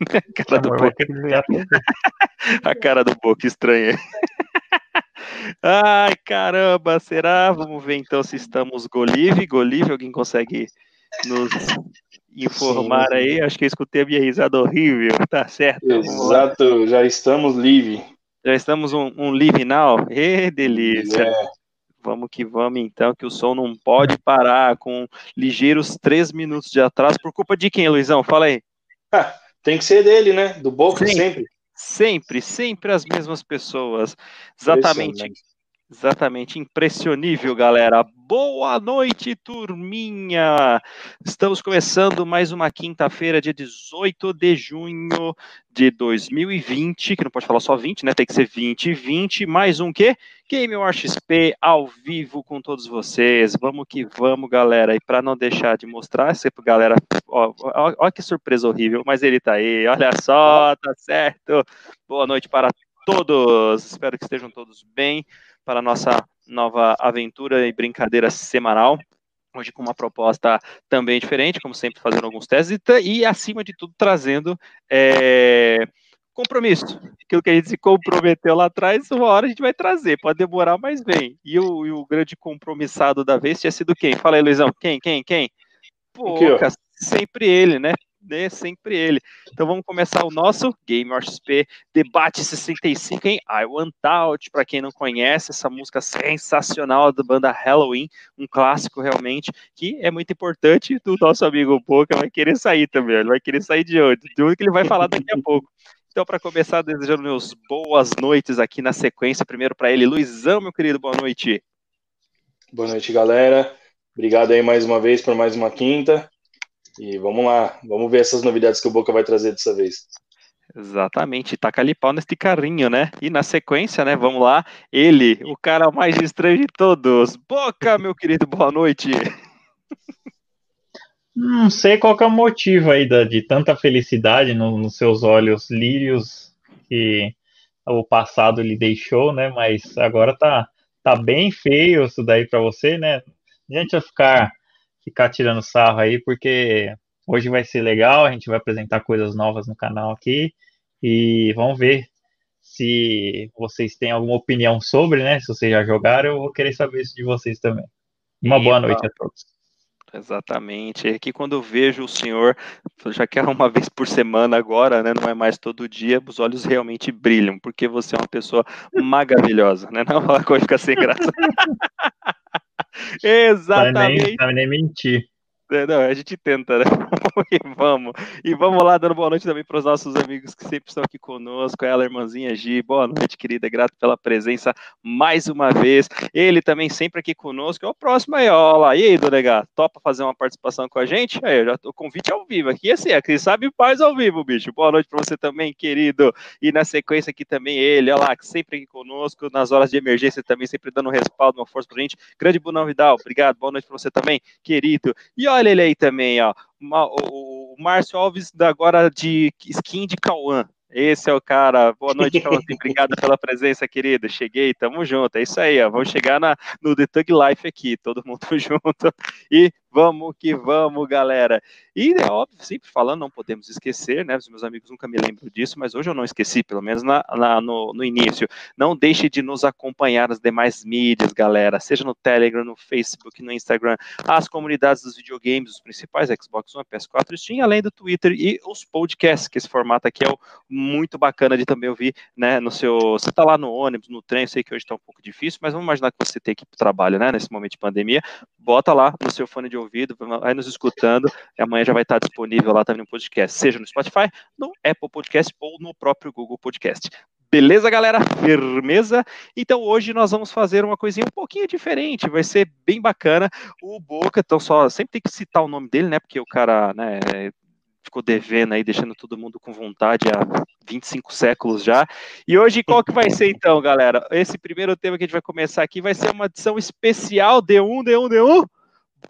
A cara do Boca. A cara do Boca estranha. Ai, caramba, será? Vamos ver então se estamos Golive. Golive, alguém consegue nos informar Sim. aí? Acho que eu escutei a minha risada horrível, tá certo? Exato, já estamos live. Já estamos um, um live now? E delícia! É. Vamos que vamos então, que o som não pode parar com ligeiros três minutos de atraso. Por culpa de quem, Luizão? Fala aí. Ah, tem que ser dele, né? Do Boca sempre. Sempre, sempre as mesmas pessoas. Exatamente. Exatamente, impressionível, galera. Boa noite, turminha! Estamos começando mais uma quinta-feira, dia 18 de junho de 2020, que não pode falar só 20, né? Tem que ser 2020. Mais um quê? Game War XP ao vivo com todos vocês. Vamos que vamos, galera. E para não deixar de mostrar, sempre, galera, ó, que surpresa horrível, mas ele tá aí. Olha só, tá certo. Boa noite para todos. Espero que estejam todos bem para a nossa nova aventura e brincadeira semanal. Hoje com uma proposta também diferente, como sempre, fazendo alguns testes e, acima de tudo, trazendo é, compromisso. Aquilo que a gente se comprometeu lá atrás, uma hora a gente vai trazer, pode demorar, mas vem. E o, e o grande compromissado da vez tinha sido quem? Fala aí, Luizão. Quem, quem, quem? Pô, sempre ele, né? Né, sempre ele. Então vamos começar o nosso Game XP Debate 65 em I Want Out. Para quem não conhece, essa música sensacional da banda Halloween, um clássico realmente, que é muito importante do nosso amigo Boca, vai querer sair também, ele vai querer sair de onde? De onde que ele vai falar daqui a pouco. Então, para começar, desejando meus boas noites aqui na sequência, primeiro para ele, Luizão, meu querido, boa noite. Boa noite, galera. Obrigado aí mais uma vez por mais uma quinta. E vamos lá, vamos ver essas novidades que o Boca vai trazer dessa vez. Exatamente, taca ali pau nesse carrinho, né? E na sequência, né? Vamos lá, ele, o cara mais estranho de todos. Boca, meu querido, boa noite. Não sei qual é o motivo aí da, de tanta felicidade no, nos seus olhos lírios que o passado lhe deixou, né? Mas agora tá, tá bem feio isso daí para você, né? A gente vai ficar ficar tirando sarro aí, porque hoje vai ser legal, a gente vai apresentar coisas novas no canal aqui e vamos ver se vocês têm alguma opinião sobre, né? Se vocês já jogaram, eu vou querer saber isso de vocês também. Uma boa noite a todos. Exatamente. É que quando eu vejo o senhor, já que é uma vez por semana agora, né? Não é mais todo dia, os olhos realmente brilham, porque você é uma pessoa maravilhosa, né? Não vai ficar sem graça. Exatamente. Não nem, nem mentir. É, não, a gente tenta, né? e vamos. E vamos lá, dando boa noite também para os nossos amigos que sempre estão aqui conosco. Ela, irmãzinha Gi, boa noite, querida. Grato pela presença mais uma vez. Ele também sempre aqui conosco. É o próximo aí, ó lá. E aí, Donega, topa fazer uma participação com a gente? Aí, já, o convite é ao vivo aqui. Assim, é, quem sabe faz ao vivo, bicho. Boa noite para você também, querido. E na sequência aqui também ele, olha lá, sempre aqui conosco. Nas horas de emergência também, sempre dando um respaldo, uma força para a gente. Grande Bunão Vidal, obrigado. Boa noite para você também, querido. E olha ele aí também, ó. O, Márcio Alves, agora de skin de Cauã. Esse é o cara. Boa noite, Cauã. Obrigado pela presença, querida. Cheguei, tamo junto. É isso aí, ó. Vamos chegar na, no The Tug Life aqui, todo mundo junto. E Vamos que vamos, galera. E é óbvio, sempre falando, não podemos esquecer, né? Os meus amigos nunca me lembram disso, mas hoje eu não esqueci, pelo menos na, na, no, no, início. Não deixe de nos acompanhar nas demais mídias, galera. Seja no Telegram, no Facebook, no Instagram, as comunidades dos videogames, os principais, Xbox One, PS4, Steam, além do Twitter e os podcasts, que esse formato aqui é muito bacana de também ouvir, né? No seu. Você tá lá no ônibus, no trem, eu sei que hoje tá um pouco difícil, mas vamos imaginar que você tem que ir pro trabalho, né? Nesse momento de pandemia. Bota lá no seu fone de ouvido, vai nos escutando, amanhã já vai estar disponível lá também no podcast, seja no Spotify, no Apple Podcast ou no próprio Google Podcast. Beleza, galera? Firmeza? Então hoje nós vamos fazer uma coisinha um pouquinho diferente, vai ser bem bacana. O Boca, então só sempre tem que citar o nome dele, né? Porque o cara, né, ficou devendo aí, deixando todo mundo com vontade há 25 séculos já. E hoje qual que vai ser então, galera? Esse primeiro tema que a gente vai começar aqui vai ser uma edição especial D1, D1, D1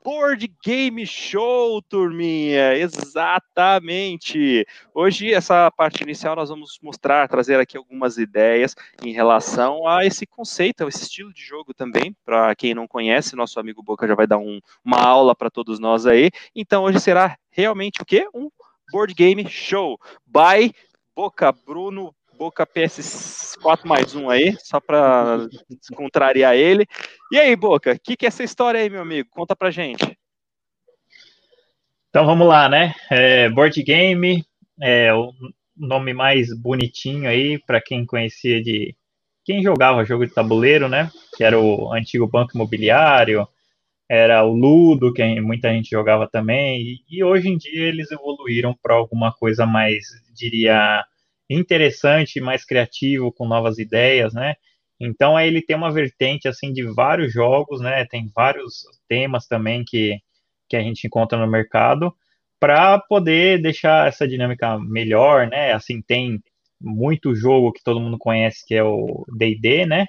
Board Game Show, turminha, exatamente. Hoje, essa parte inicial, nós vamos mostrar, trazer aqui algumas ideias em relação a esse conceito, esse estilo de jogo também. Para quem não conhece, nosso amigo Boca já vai dar um, uma aula para todos nós aí. Então, hoje será realmente o quê? Um Board Game Show by Boca Bruno Boca PS4 mais um aí, só para contrariar ele. E aí, Boca, o que, que é essa história aí, meu amigo? Conta pra gente. Então vamos lá, né? É, board Game, é o nome mais bonitinho aí para quem conhecia de quem jogava jogo de tabuleiro, né? Que era o antigo Banco Imobiliário, era o Ludo, que muita gente jogava também, e, e hoje em dia eles evoluíram para alguma coisa mais, diria, interessante, mais criativo, com novas ideias, né? Então aí ele tem uma vertente assim de vários jogos, né? Tem vários temas também que, que a gente encontra no mercado para poder deixar essa dinâmica melhor, né? Assim tem muito jogo que todo mundo conhece que é o D&D, né?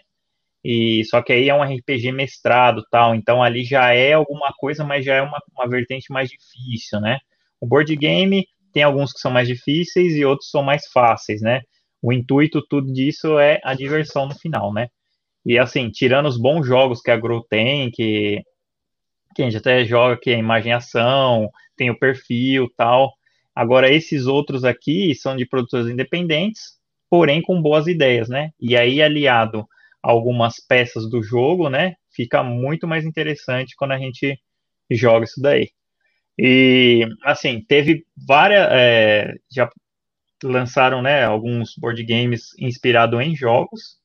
E só que aí é um RPG mestrado, tal. Então ali já é alguma coisa, mas já é uma, uma vertente mais difícil, né? O board game tem alguns que são mais difíceis e outros são mais fáceis, né? O intuito tudo disso é a diversão no final, né? E assim, tirando os bons jogos que a Grow tem, que, que a gente até joga que é imagem ação, tem o perfil tal. Agora, esses outros aqui são de produtores independentes, porém com boas ideias, né? E aí, aliado a algumas peças do jogo, né? Fica muito mais interessante quando a gente joga isso daí. E, assim, teve várias. É, já lançaram, né, alguns board games inspirados em jogos.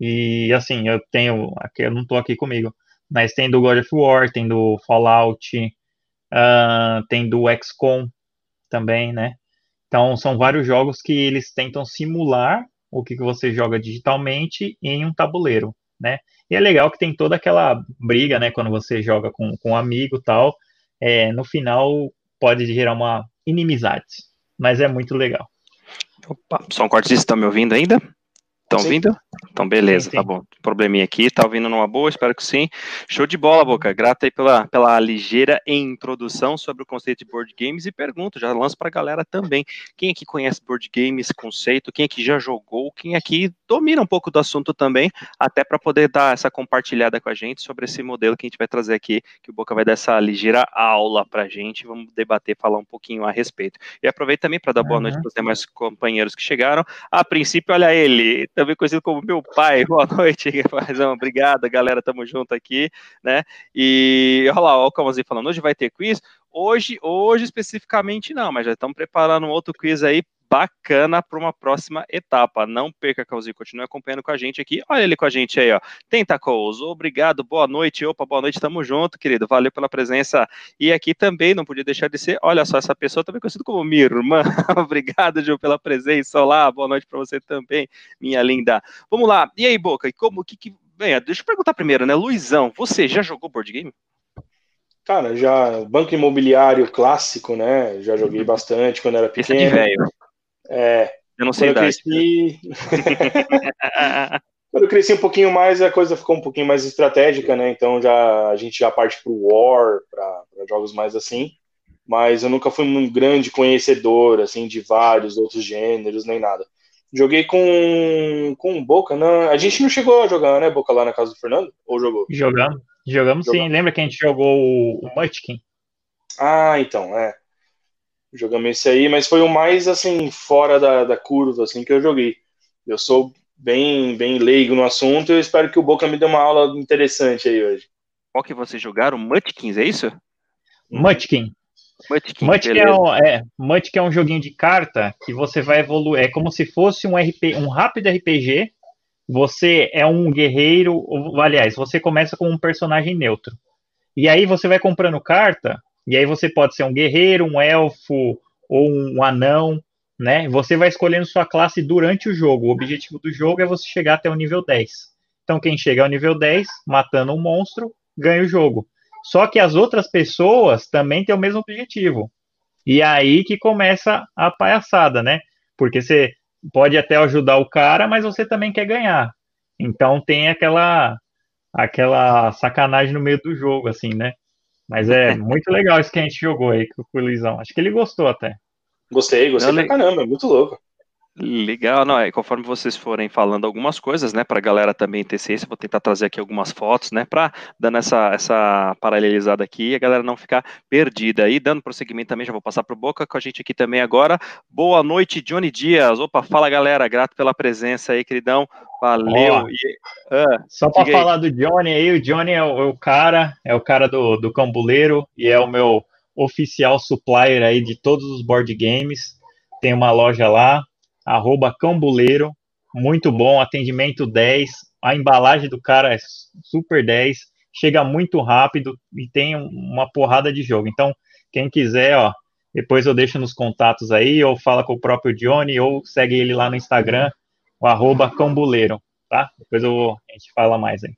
E, assim, eu tenho. Aqui, eu não estou aqui comigo, mas tem do God of War, tem do Fallout, uh, tem do XCOM também, né? Então, são vários jogos que eles tentam simular o que, que você joga digitalmente em um tabuleiro, né? E é legal que tem toda aquela briga, né, quando você joga com, com um amigo tal, é, no final pode gerar uma inimizade, mas é muito legal. Opa, só um corte, estão me ouvindo ainda? Estão ouvindo? Então, beleza, sim, sim. tá bom. Probleminha aqui, tá ouvindo numa boa, espero que sim. Show de bola, Boca. Grata aí pela, pela ligeira introdução sobre o conceito de board games e pergunto, já lanço pra galera também. Quem aqui conhece board games, conceito? Quem aqui já jogou? Quem aqui domina um pouco do assunto também, até para poder dar essa compartilhada com a gente sobre esse modelo que a gente vai trazer aqui, que o Boca vai dar essa ligeira aula pra gente. Vamos debater, falar um pouquinho a respeito. E aproveito também para dar boa uhum. noite para os demais companheiros que chegaram. A princípio, olha ele também conhecido como meu pai. Boa noite, Paizão. Obrigado, galera. Tamo junto aqui, né? E olha lá, o Calmazinho falando, hoje vai ter quiz. Hoje, hoje especificamente não, mas já estamos preparando um outro quiz aí bacana para uma próxima etapa. Não perca, Calzinho, continue acompanhando com a gente aqui. Olha ele com a gente aí, ó. Tentacles, obrigado, boa noite. Opa, boa noite, tamo junto, querido. Valeu pela presença. E aqui também, não podia deixar de ser, olha só, essa pessoa também conhecida como minha irmã. obrigado, Gil, pela presença. Olá, boa noite para você também, minha linda. Vamos lá. E aí, Boca, e como que, que... Bem, deixa eu perguntar primeiro, né? Luizão, você já jogou board game? Cara, já banco imobiliário clássico, né? Já joguei uhum. bastante quando era pequeno. É de velho. É. Eu não sei quando eu cresci... quando eu cresci um pouquinho mais, a coisa ficou um pouquinho mais estratégica, né? Então já a gente já parte pro War, para jogos mais assim. Mas eu nunca fui um grande conhecedor assim de vários outros gêneros nem nada. Joguei com com Boca, não. A gente não chegou a jogar, né, Boca lá na casa do Fernando? Ou jogou? Jogamos. Jogamos, sim. Lembra que a gente jogou o Munchkin? Ah, então, é. Jogamos esse aí, mas foi o mais, assim, fora da, da curva, assim, que eu joguei. Eu sou bem, bem leigo no assunto e eu espero que o Boca me dê uma aula interessante aí hoje. Qual que vocês jogaram? Munchkins, é isso? Munchkin. Munchkin, Munchkin, é um, é, Munchkin é um joguinho de carta que você vai evoluir. É como se fosse um, RP, um rápido RPG. Você é um guerreiro. Ou, aliás, você começa com um personagem neutro. E aí você vai comprando carta e aí você pode ser um guerreiro, um elfo ou um anão, né? Você vai escolhendo sua classe durante o jogo. O objetivo do jogo é você chegar até o nível 10. Então quem chega ao nível 10, matando um monstro, ganha o jogo. Só que as outras pessoas também têm o mesmo objetivo. E é aí que começa a palhaçada, né? Porque você pode até ajudar o cara, mas você também quer ganhar. Então tem aquela aquela sacanagem no meio do jogo, assim, né? Mas é muito legal isso que a gente jogou aí com o Luizão. Acho que ele gostou até. Gostei, gostei Não, pra caramba, muito louco. Legal, não, é, conforme vocês forem falando algumas coisas, né, pra galera também ter ciência, vou tentar trazer aqui algumas fotos, né, pra, dando essa, essa paralelizada aqui, a galera não ficar perdida. E dando prosseguimento também, já vou passar pro Boca com a gente aqui também agora. Boa noite, Johnny Dias. Opa, fala galera, grato pela presença aí, queridão. Valeu. E, ah, só para falar do Johnny aí, o Johnny é o, é o, cara, é o cara do, do cambuleiro e é o meu oficial supplier aí de todos os board games. Tem uma loja lá, arroba cambuleiro, muito bom, atendimento 10, a embalagem do cara é super 10, chega muito rápido e tem uma porrada de jogo. Então, quem quiser, ó, depois eu deixo nos contatos aí, ou fala com o próprio Johnny, ou segue ele lá no Instagram, o arroba cambuleiro, tá? Depois eu, a gente fala mais aí.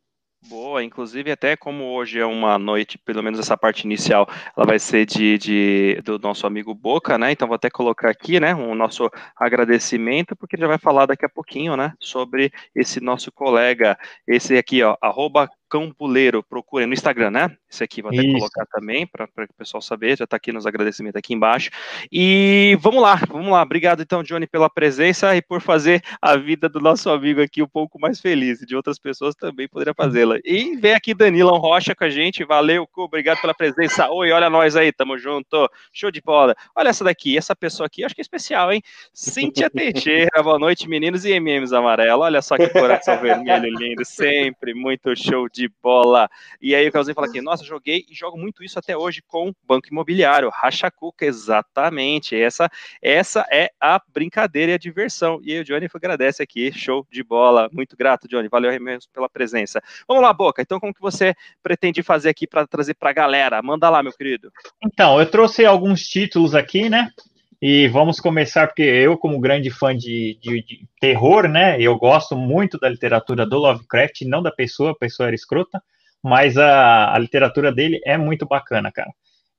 Boa, inclusive até como hoje é uma noite, pelo menos essa parte inicial, ela vai ser de, de, do nosso amigo Boca, né? Então vou até colocar aqui, né, o um nosso agradecimento, porque ele já vai falar daqui a pouquinho, né, sobre esse nosso colega, esse aqui, ó, arroba Campuleiro, procurem no Instagram, né? Esse aqui vou até Isso. colocar também para o pessoal saber, já está aqui nos agradecimentos aqui embaixo. E vamos lá, vamos lá. Obrigado então, Johnny, pela presença e por fazer a vida do nosso amigo aqui um pouco mais feliz. E de outras pessoas também poderia fazê-la. E vem aqui Danilão Rocha com a gente. Valeu, obrigado pela presença. Oi, olha nós aí, tamo junto. Show de bola. Olha essa daqui, essa pessoa aqui, acho que é especial, hein? Cíntia Teixeira, boa noite, meninos e MMs amarelo. Olha só que coração vermelho lindo, sempre muito show de de bola. E aí o Carlzinho fala aqui, nossa, joguei e jogo muito isso até hoje com Banco Imobiliário, Racha Cuca, exatamente. Essa, essa é a brincadeira e a diversão. E aí o Johnny agradece aqui, show de bola. Muito grato, Johnny. Valeu mesmo pela presença. Vamos lá, Boca. Então, como que você pretende fazer aqui para trazer para a galera? Manda lá, meu querido. Então, eu trouxe alguns títulos aqui, né? E vamos começar, porque eu, como grande fã de, de, de, terror, né, eu gosto muito da literatura do Lovecraft, não da pessoa, a pessoa era escrota, mas a, a literatura dele é muito bacana, cara.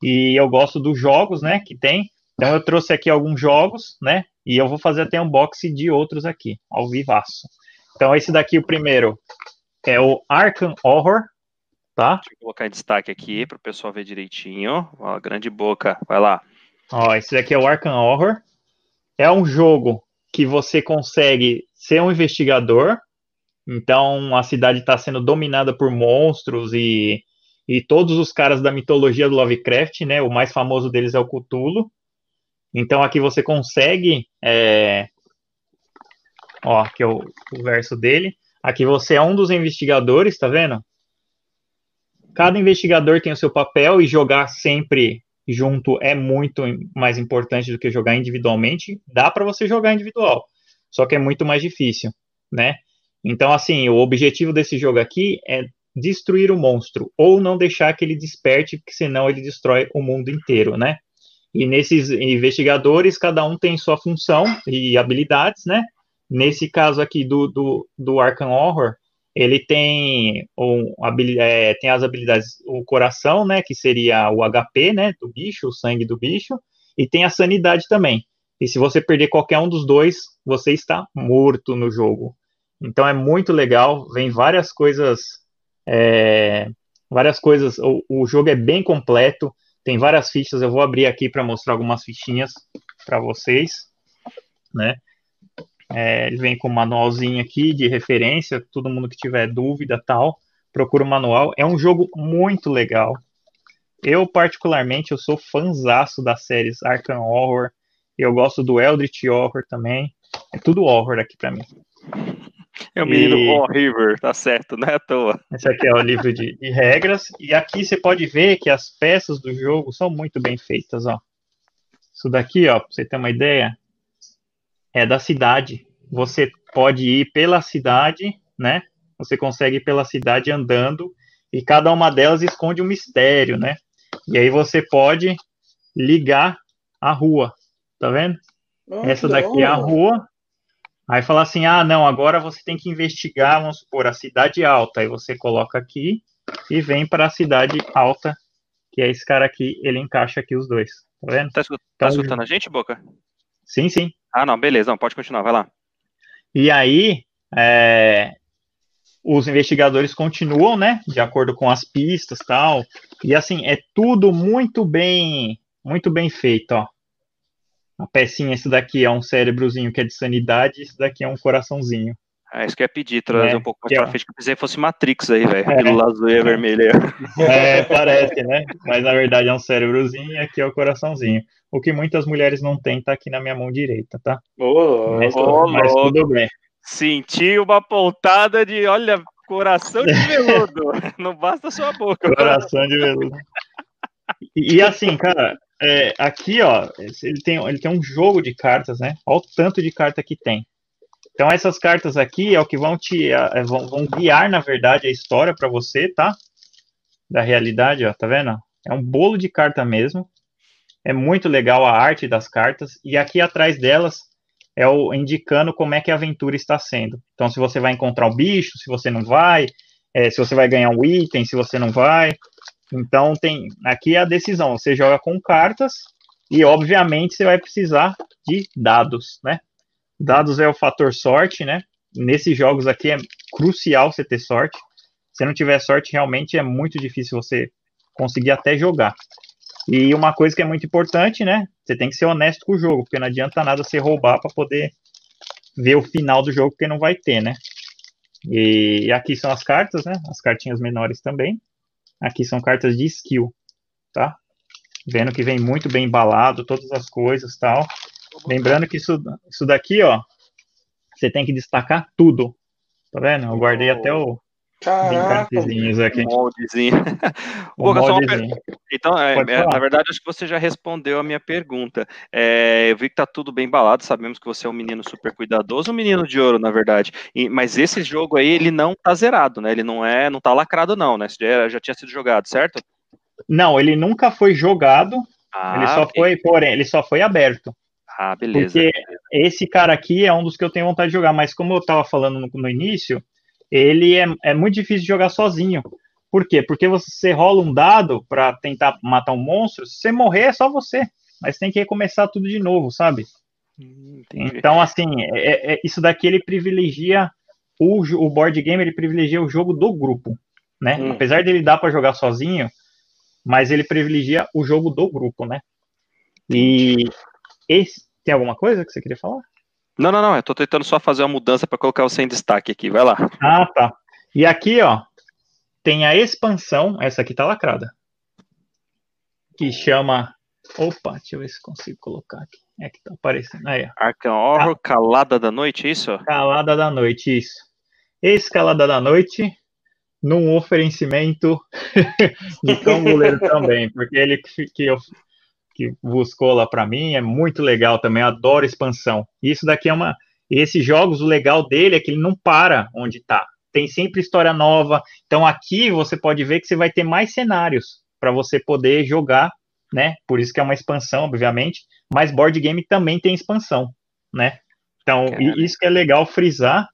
E eu gosto dos jogos, né, que tem. Então eu trouxe aqui alguns jogos, né, e eu vou fazer até box de outros aqui, ao vivaço. Então esse daqui, o primeiro, é o Arkham Horror, tá? Deixa eu colocar em destaque aqui para o pessoal ver direitinho. Ó, grande boca, vai lá. Ó, esse daqui é o Arkham Horror. É um jogo que você consegue ser um investigador. Então a cidade está sendo dominada por monstros e, e todos os caras da mitologia do Lovecraft, né? O mais famoso deles é o Cthulhu. Então aqui você consegue. É... Ó, aqui é o, o verso dele. Aqui você é um dos investigadores, tá vendo? Cada investigador tem o seu papel e jogar sempre junto é muito mais importante do que jogar individualmente. Dá para você jogar individual, só que é muito mais difícil, né? Então, assim, o objetivo desse jogo aqui é destruir o monstro ou não deixar que ele desperte, porque senão ele destrói o mundo inteiro, né? E nesses investigadores, cada um tem sua função e habilidades, né? Nesse caso aqui do, do, do Arkham Horror, ele tem, um, é, tem as habilidades, o coração, né, que seria o HP, né, do bicho, o sangue do bicho, e tem a sanidade também. E se você perder qualquer um dos dois, você está morto no jogo. Então é muito legal, vem várias coisas, é, várias coisas, o, o jogo é bem completo, tem várias fichas, eu vou abrir aqui para mostrar algumas fichinhas para vocês, né? É, ele vem com um manualzinho aqui de referência, todo mundo que tiver dúvida tal, procura o manual. É um jogo muito legal. Eu, particularmente, eu sou fanzaço das séries Arkham Horror. Eu gosto do Eldritch Horror também. É tudo horror aqui para mim. É o menino e... horrível, tá certo, não é à toa. Esse aqui é o livro de, de, regras. E aqui você pode ver que as peças do jogo são muito bem feitas, ó. Isso daqui, ó, pra você ter uma ideia, é da cidade. Você pode ir pela cidade, né? Você consegue ir pela cidade andando e cada uma delas esconde um mistério, né? E aí você pode ligar a rua, tá vendo? Oh, Essa daqui é a rua. Aí fala assim: ah, não, agora você tem que investigar, vamos supor, a cidade alta. Aí você coloca aqui e vem para a cidade alta, que é esse cara aqui, ele encaixa aqui os dois. Tá vendo? Tá, escutando, tá então, escutando a gente, Boca? Sim, sim. Ah, não, beleza, não, pode continuar, vai lá. E aí, é, os investigadores continuam, né, de acordo com as pistas tal, e assim, é tudo muito bem, muito bem feito, ó. A pecinha, esse daqui é um cérebrozinho que é de sanidade, esse daqui é um coraçãozinho. É isso que eu ia pedir, trazer é, um pouco mais pra frente, que eu pensei que fosse Matrix aí, velho. É. azul e vermelho. É, parece, né? Mas na verdade é um cérebrozinho e aqui é o coraçãozinho. O que muitas mulheres não têm tá aqui na minha mão direita, tá? Ô, mas, oh, mas tudo bem. Senti uma pontada de, olha, coração de veludo. não basta sua boca. Coração de veludo. E, e assim, cara, é, aqui, ó, ele tem, ele tem um jogo de cartas, né? Olha o tanto de carta que tem. Então, essas cartas aqui é o que vão te é, vão, vão guiar, na verdade, a história para você, tá? Da realidade, ó, tá vendo? É um bolo de carta mesmo. É muito legal a arte das cartas. E aqui atrás delas é o indicando como é que a aventura está sendo. Então, se você vai encontrar o bicho, se você não vai, é, se você vai ganhar um item, se você não vai. Então, tem aqui é a decisão. Você joga com cartas e, obviamente, você vai precisar de dados, né? Dados é o fator sorte, né? Nesses jogos aqui é crucial você ter sorte. Se não tiver sorte, realmente é muito difícil você conseguir até jogar. E uma coisa que é muito importante, né? Você tem que ser honesto com o jogo, porque não adianta nada você roubar para poder ver o final do jogo, porque não vai ter, né? E aqui são as cartas, né? As cartinhas menores também. Aqui são cartas de skill, tá? Vendo que vem muito bem embalado, todas as coisas tal. Lembrando que isso, isso daqui, ó, você tem que destacar tudo. Tá vendo? Eu guardei até o. Caraca, aqui. moldezinho. Um moldezinho. Então, é, é, na verdade, acho que você já respondeu a minha pergunta. É, eu vi que tá tudo bem balado, sabemos que você é um menino super cuidadoso, um menino de ouro, na verdade. E, mas esse jogo aí, ele não tá zerado, né? Ele não é, não tá lacrado, não, né? Já, já tinha sido jogado, certo? Não, ele nunca foi jogado. Ah, ele só okay. foi, porém, ele só foi aberto. Ah, beleza. Porque esse cara aqui é um dos que eu tenho vontade de jogar, mas como eu estava falando no, no, início, ele é, é muito difícil de jogar sozinho. Por quê? Porque você rola um dado para tentar matar um monstro, se você morrer é só você, mas tem que recomeçar tudo de novo, sabe? Hum, então, assim, é, é, isso daqui ele privilegia o, o board game, ele privilegia o jogo do grupo, né? Hum. Apesar dele dar para jogar sozinho, mas ele privilegia o jogo do grupo, né? E esse, tem alguma coisa que você queria falar? Não, não, não. Eu tô tentando só fazer uma mudança para colocar você em destaque aqui. Vai lá. Ah, tá. E aqui, ó, tem a expansão. Essa aqui tá lacrada. Que chama. Opa, deixa eu ver se consigo colocar aqui. É que tá aparecendo. Aí, Arkham Horror, ah. Calada da Noite, é isso? Calada da Noite, isso. Escalada da Noite, num oferecimento de Cão também, porque ele que eu que buscou lá para mim, é muito legal também, adoro expansão. Isso daqui é uma. Esses jogos, o legal dele é que ele não para onde está. Tem sempre história nova. Então aqui você pode ver que você vai ter mais cenários para você poder jogar, né? Por isso que é uma expansão, obviamente. Mas board game também tem expansão, né? Então, isso que é legal frisar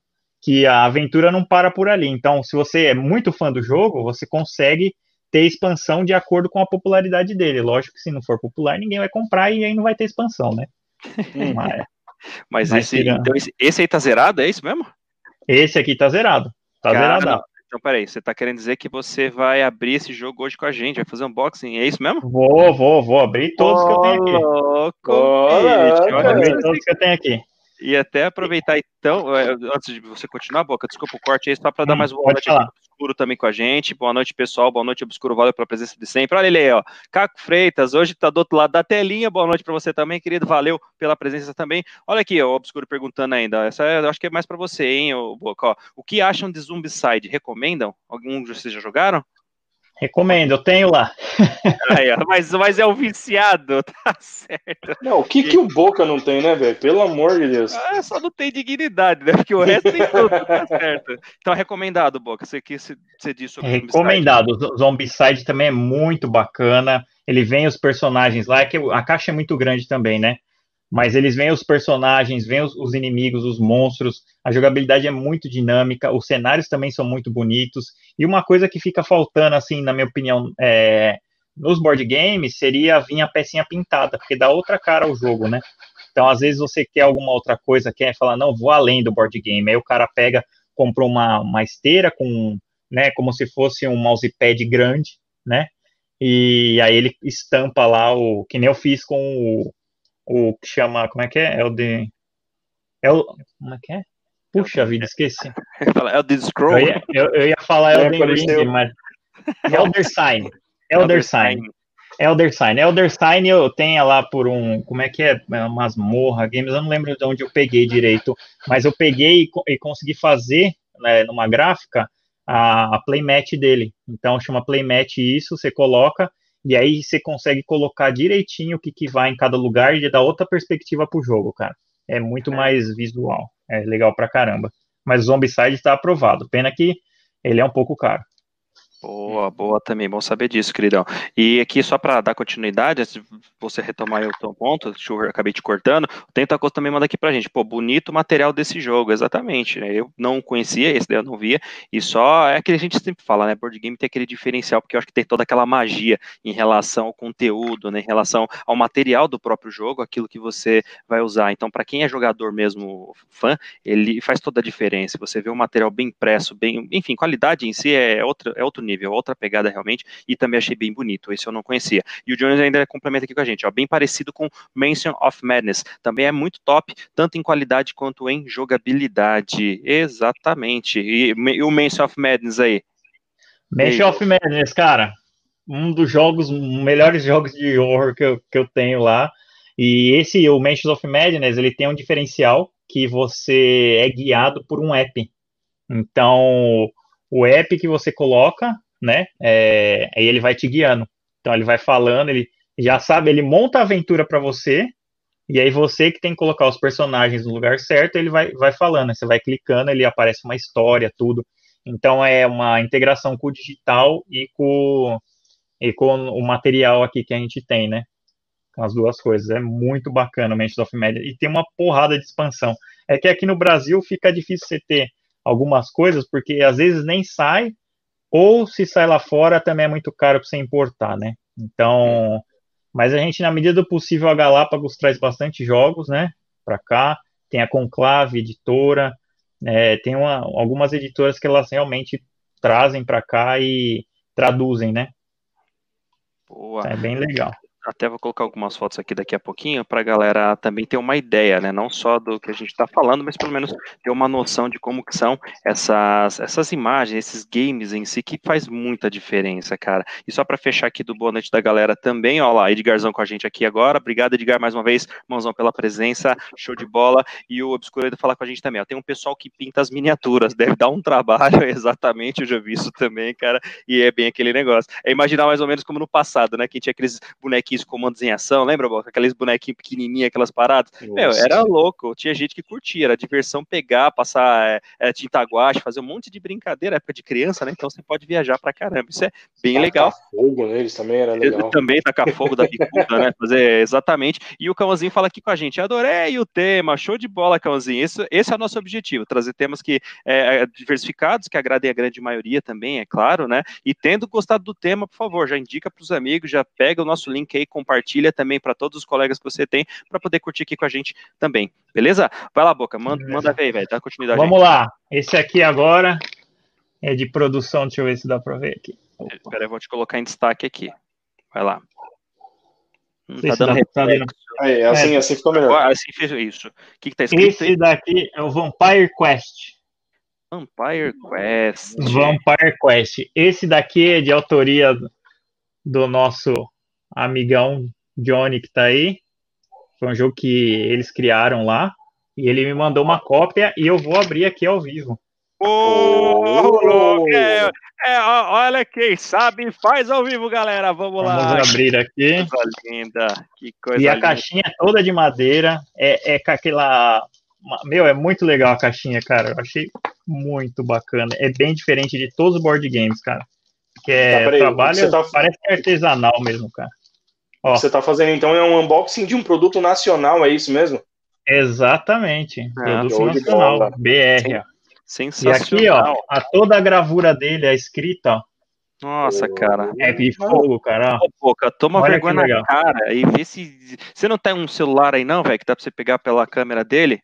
que a aventura não para por ali. Então, se você é muito fã do jogo, você consegue ter expansão de acordo com a popularidade dele. Lógico que se não for popular, ninguém vai comprar e aí não vai ter expansão, né? Mas, mas, esse, então, esse, esse, aí tá zerado, é isso mesmo? Esse aqui tá zerado. Tá Cara, zerado. Então, peraí, você tá querendo dizer que você vai abrir esse jogo hoje com a gente, vai fazer um unboxing, é isso mesmo? Vou, vou, vou abrir todos oh, que eu tenho aqui. Louco, oh, Vou abrir todos que eu tenho aqui. E até aproveitar então, é, antes de você continuar, Boca, desculpa o corte aí, só para dar hum, mais uma boa Obscuro também com a gente. Boa noite, pessoal. Boa noite, Obscuro. Valeu pela presença de sempre. Olha ele aí, ó. Caco Freitas, hoje tá do outro lado da telinha. Boa noite para você também, querido. Valeu pela presença também. Olha aqui, ó, o Obscuro perguntando ainda. Essa eu acho que é mais para você, hein, Boca. Ó, o que acham de Zombicide? Recomendam? Algum de vocês já jogaram? Recomendo, eu tenho lá. Aí, mas, mas é o viciado, tá certo. Não, o que, que o Boca não tem, né, velho? Pelo amor de Deus. Ah, só não tem dignidade, né? Porque o resto tem tudo, tá certo. Então é recomendado, Boca. Você que você disse sobre Recomendado. O Zombicide também é muito bacana. Ele vem os personagens lá, é que a caixa é muito grande também, né? Mas eles veem os personagens, veem os, os, inimigos, os monstros, a jogabilidade é muito dinâmica, os cenários também são muito bonitos, e uma coisa que fica faltando, assim, na minha opinião, é, nos board games, seria vir a pecinha pintada, porque dá outra cara ao jogo, né? Então, às vezes você quer alguma outra coisa, quer falar, não, vou além do board game, aí o cara pega comprou uma, uma esteira com, né, como se fosse um mousepad grande, né? E aí ele estampa lá o que nem eu fiz com o, o que chama, como é que é? É o de é o, como é que é? Puxa vida, esqueci. É o The Scroll. Eu ia, eu, eu ia falar É, Elden Ring, mas Elder Sign. Elder Sign. Elder Sign. Elder Sign eu tenho lá por um. Como é que é? É Masmorra Games, eu não lembro de onde eu peguei direito. Mas eu peguei e, e consegui fazer né, numa gráfica a, a playmat dele. Então chama playmat isso, você coloca. E aí você consegue colocar direitinho o que, que vai em cada lugar e dá outra perspectiva pro jogo, cara. É muito mais visual. É legal pra caramba. Mas o Zombicide está aprovado. Pena que ele é um pouco caro. Boa, boa também, bom saber disso, queridão. E aqui, só para dar continuidade, antes de você retomar o teu ponto, eu, acabei te cortando, o Tentacos também manda aqui pra gente, pô, bonito o material desse jogo, exatamente, né? Eu não conhecia, esse daí eu não via, e só é que a gente sempre fala, né? Board game tem aquele diferencial, porque eu acho que tem toda aquela magia em relação ao conteúdo, né? Em relação ao material do próprio jogo, aquilo que você vai usar. Então, para quem é jogador mesmo, fã, ele faz toda a diferença. Você vê um material bem impresso, bem, enfim, qualidade em si é outra, é outro nível, outra pegada realmente, e também achei bem bonito. Esse eu não conhecia. E o Jones ainda complementa aqui com a gente, ó, bem parecido com Mansion of Madness. Também é muito top, tanto em qualidade quanto em jogabilidade. Exatamente. E, e o Mansion of Madness aí? Mansion of Madness, cara, um dos jogos, melhores jogos de horror que eu, que eu tenho lá. E esse, o Mansion of Madness, ele tem um diferencial que você é guiado por um app. Então, o app que você coloca, né, é, aí ele vai te guiando. Então, ele vai falando, ele já sabe, ele monta a aventura para você, e aí você que tem que colocar os personagens no lugar certo, ele vai, vai falando, você vai clicando, ele aparece uma história, tudo. Então é uma integração com o digital e com, e com o material aqui que a gente tem, né? As duas coisas. É muito bacana o Mansions of Media. E tem uma porrada de expansão. É que aqui no Brasil fica difícil você ter algumas coisas, porque às vezes nem sai, ou se sai lá fora também é muito caro para você importar, né? Então, mas a gente, na medida do possível, a Galápagos traz bastante jogos, né? Para cá. Tem a Conclave, editora. É, tem uma, algumas editoras que elas realmente trazem para cá e traduzem, né? Boa. É bem legal. Até vou colocar algumas fotos aqui daqui a pouquinho para a galera também ter uma ideia, né? Não só do que a gente está falando, mas pelo menos ter uma noção de como que são essas, essas imagens, esses games em si, que faz muita diferença, cara. E só para fechar aqui do boa noite da galera também, ó lá, Edgarzão com a gente aqui agora. Obrigado, Edgar, mais uma vez, mãozão pela presença, show de bola. E o Obscuredo falar com a gente também, ó. Tem um pessoal que pinta as miniaturas, deve dar um trabalho, exatamente, eu já vi isso também, cara. E é bem aquele negócio. É imaginar mais ou menos como no passado, né? Que tinha aqueles bonequinhos comandos em ação, lembra, Boca? Aqueles bonequinhos pequenininhos, aquelas paradas. Meu, Nossa. era louco. Tinha gente que curtia, era diversão pegar, passar é, é, tinta guache, fazer um monte de brincadeira, época de criança, né? Então você pode viajar pra caramba. Isso é bem Tacar legal. fogo neles também era legal. Também tacar fogo da bicuda, né? Fazer exatamente. E o Cãozinho fala aqui com a gente. Adorei o tema, show de bola, Cãozinho. Esse, esse é o nosso objetivo, trazer temas que é, é, diversificados, que agradem a grande maioria também, é claro, né? E tendo gostado do tema, por favor, já indica para os amigos, já pega o nosso link aí, compartilha também para todos os colegas que você tem, para poder curtir aqui com a gente também. Beleza? Vai lá, Boca, manda, Beleza. manda ver aí, velho. Dá continuidade. Vamos lá. Esse aqui agora é de produção. Deixa eu ver se dá para ver aqui. aí. Espera, eu vou te colocar em destaque aqui. Vai lá. Hum, sei tá dando tá. Aí, assim, assim ficou melhor. Agora, assim fez isso. O que, que tá escrito Esse aí? daqui é o Vampire Quest. Vampire Quest. Vampire Quest. Esse daqui é de autoria do nosso amigão Johnny que tá aí. Foi um jogo que eles criaram lá. E ele me mandou uma cópia e eu vou abrir aqui ao vivo. Oh! louco, é, é, olha quem sabe faz ao vivo, galera. Vamos lá. Vamos abrir aqui. Que coisa linda. Que coisa E a linda. caixinha é toda de madeira. É, é com aquela. Meu, é muito legal a caixinha, cara. Eu achei muito bacana. É bem diferente de todos os board games, cara. Que é Tá, peraí, trabalho, você tá- parece é artesanal mesmo, cara. O Ó, que você tá fazendo então é um unboxing de um produto nacional, é isso mesmo? exatamente. Ah, Produto nacional, bola. BR. ó. E Sensacional. aqui, ó, a toda a gravura dele, a escrita, ó, Nossa, cara. é de fogo, cara. Boca, toma Olha vergonha na cara e vê se. Você não tem um celular aí, não, velho, que dá pra você pegar pela câmera dele?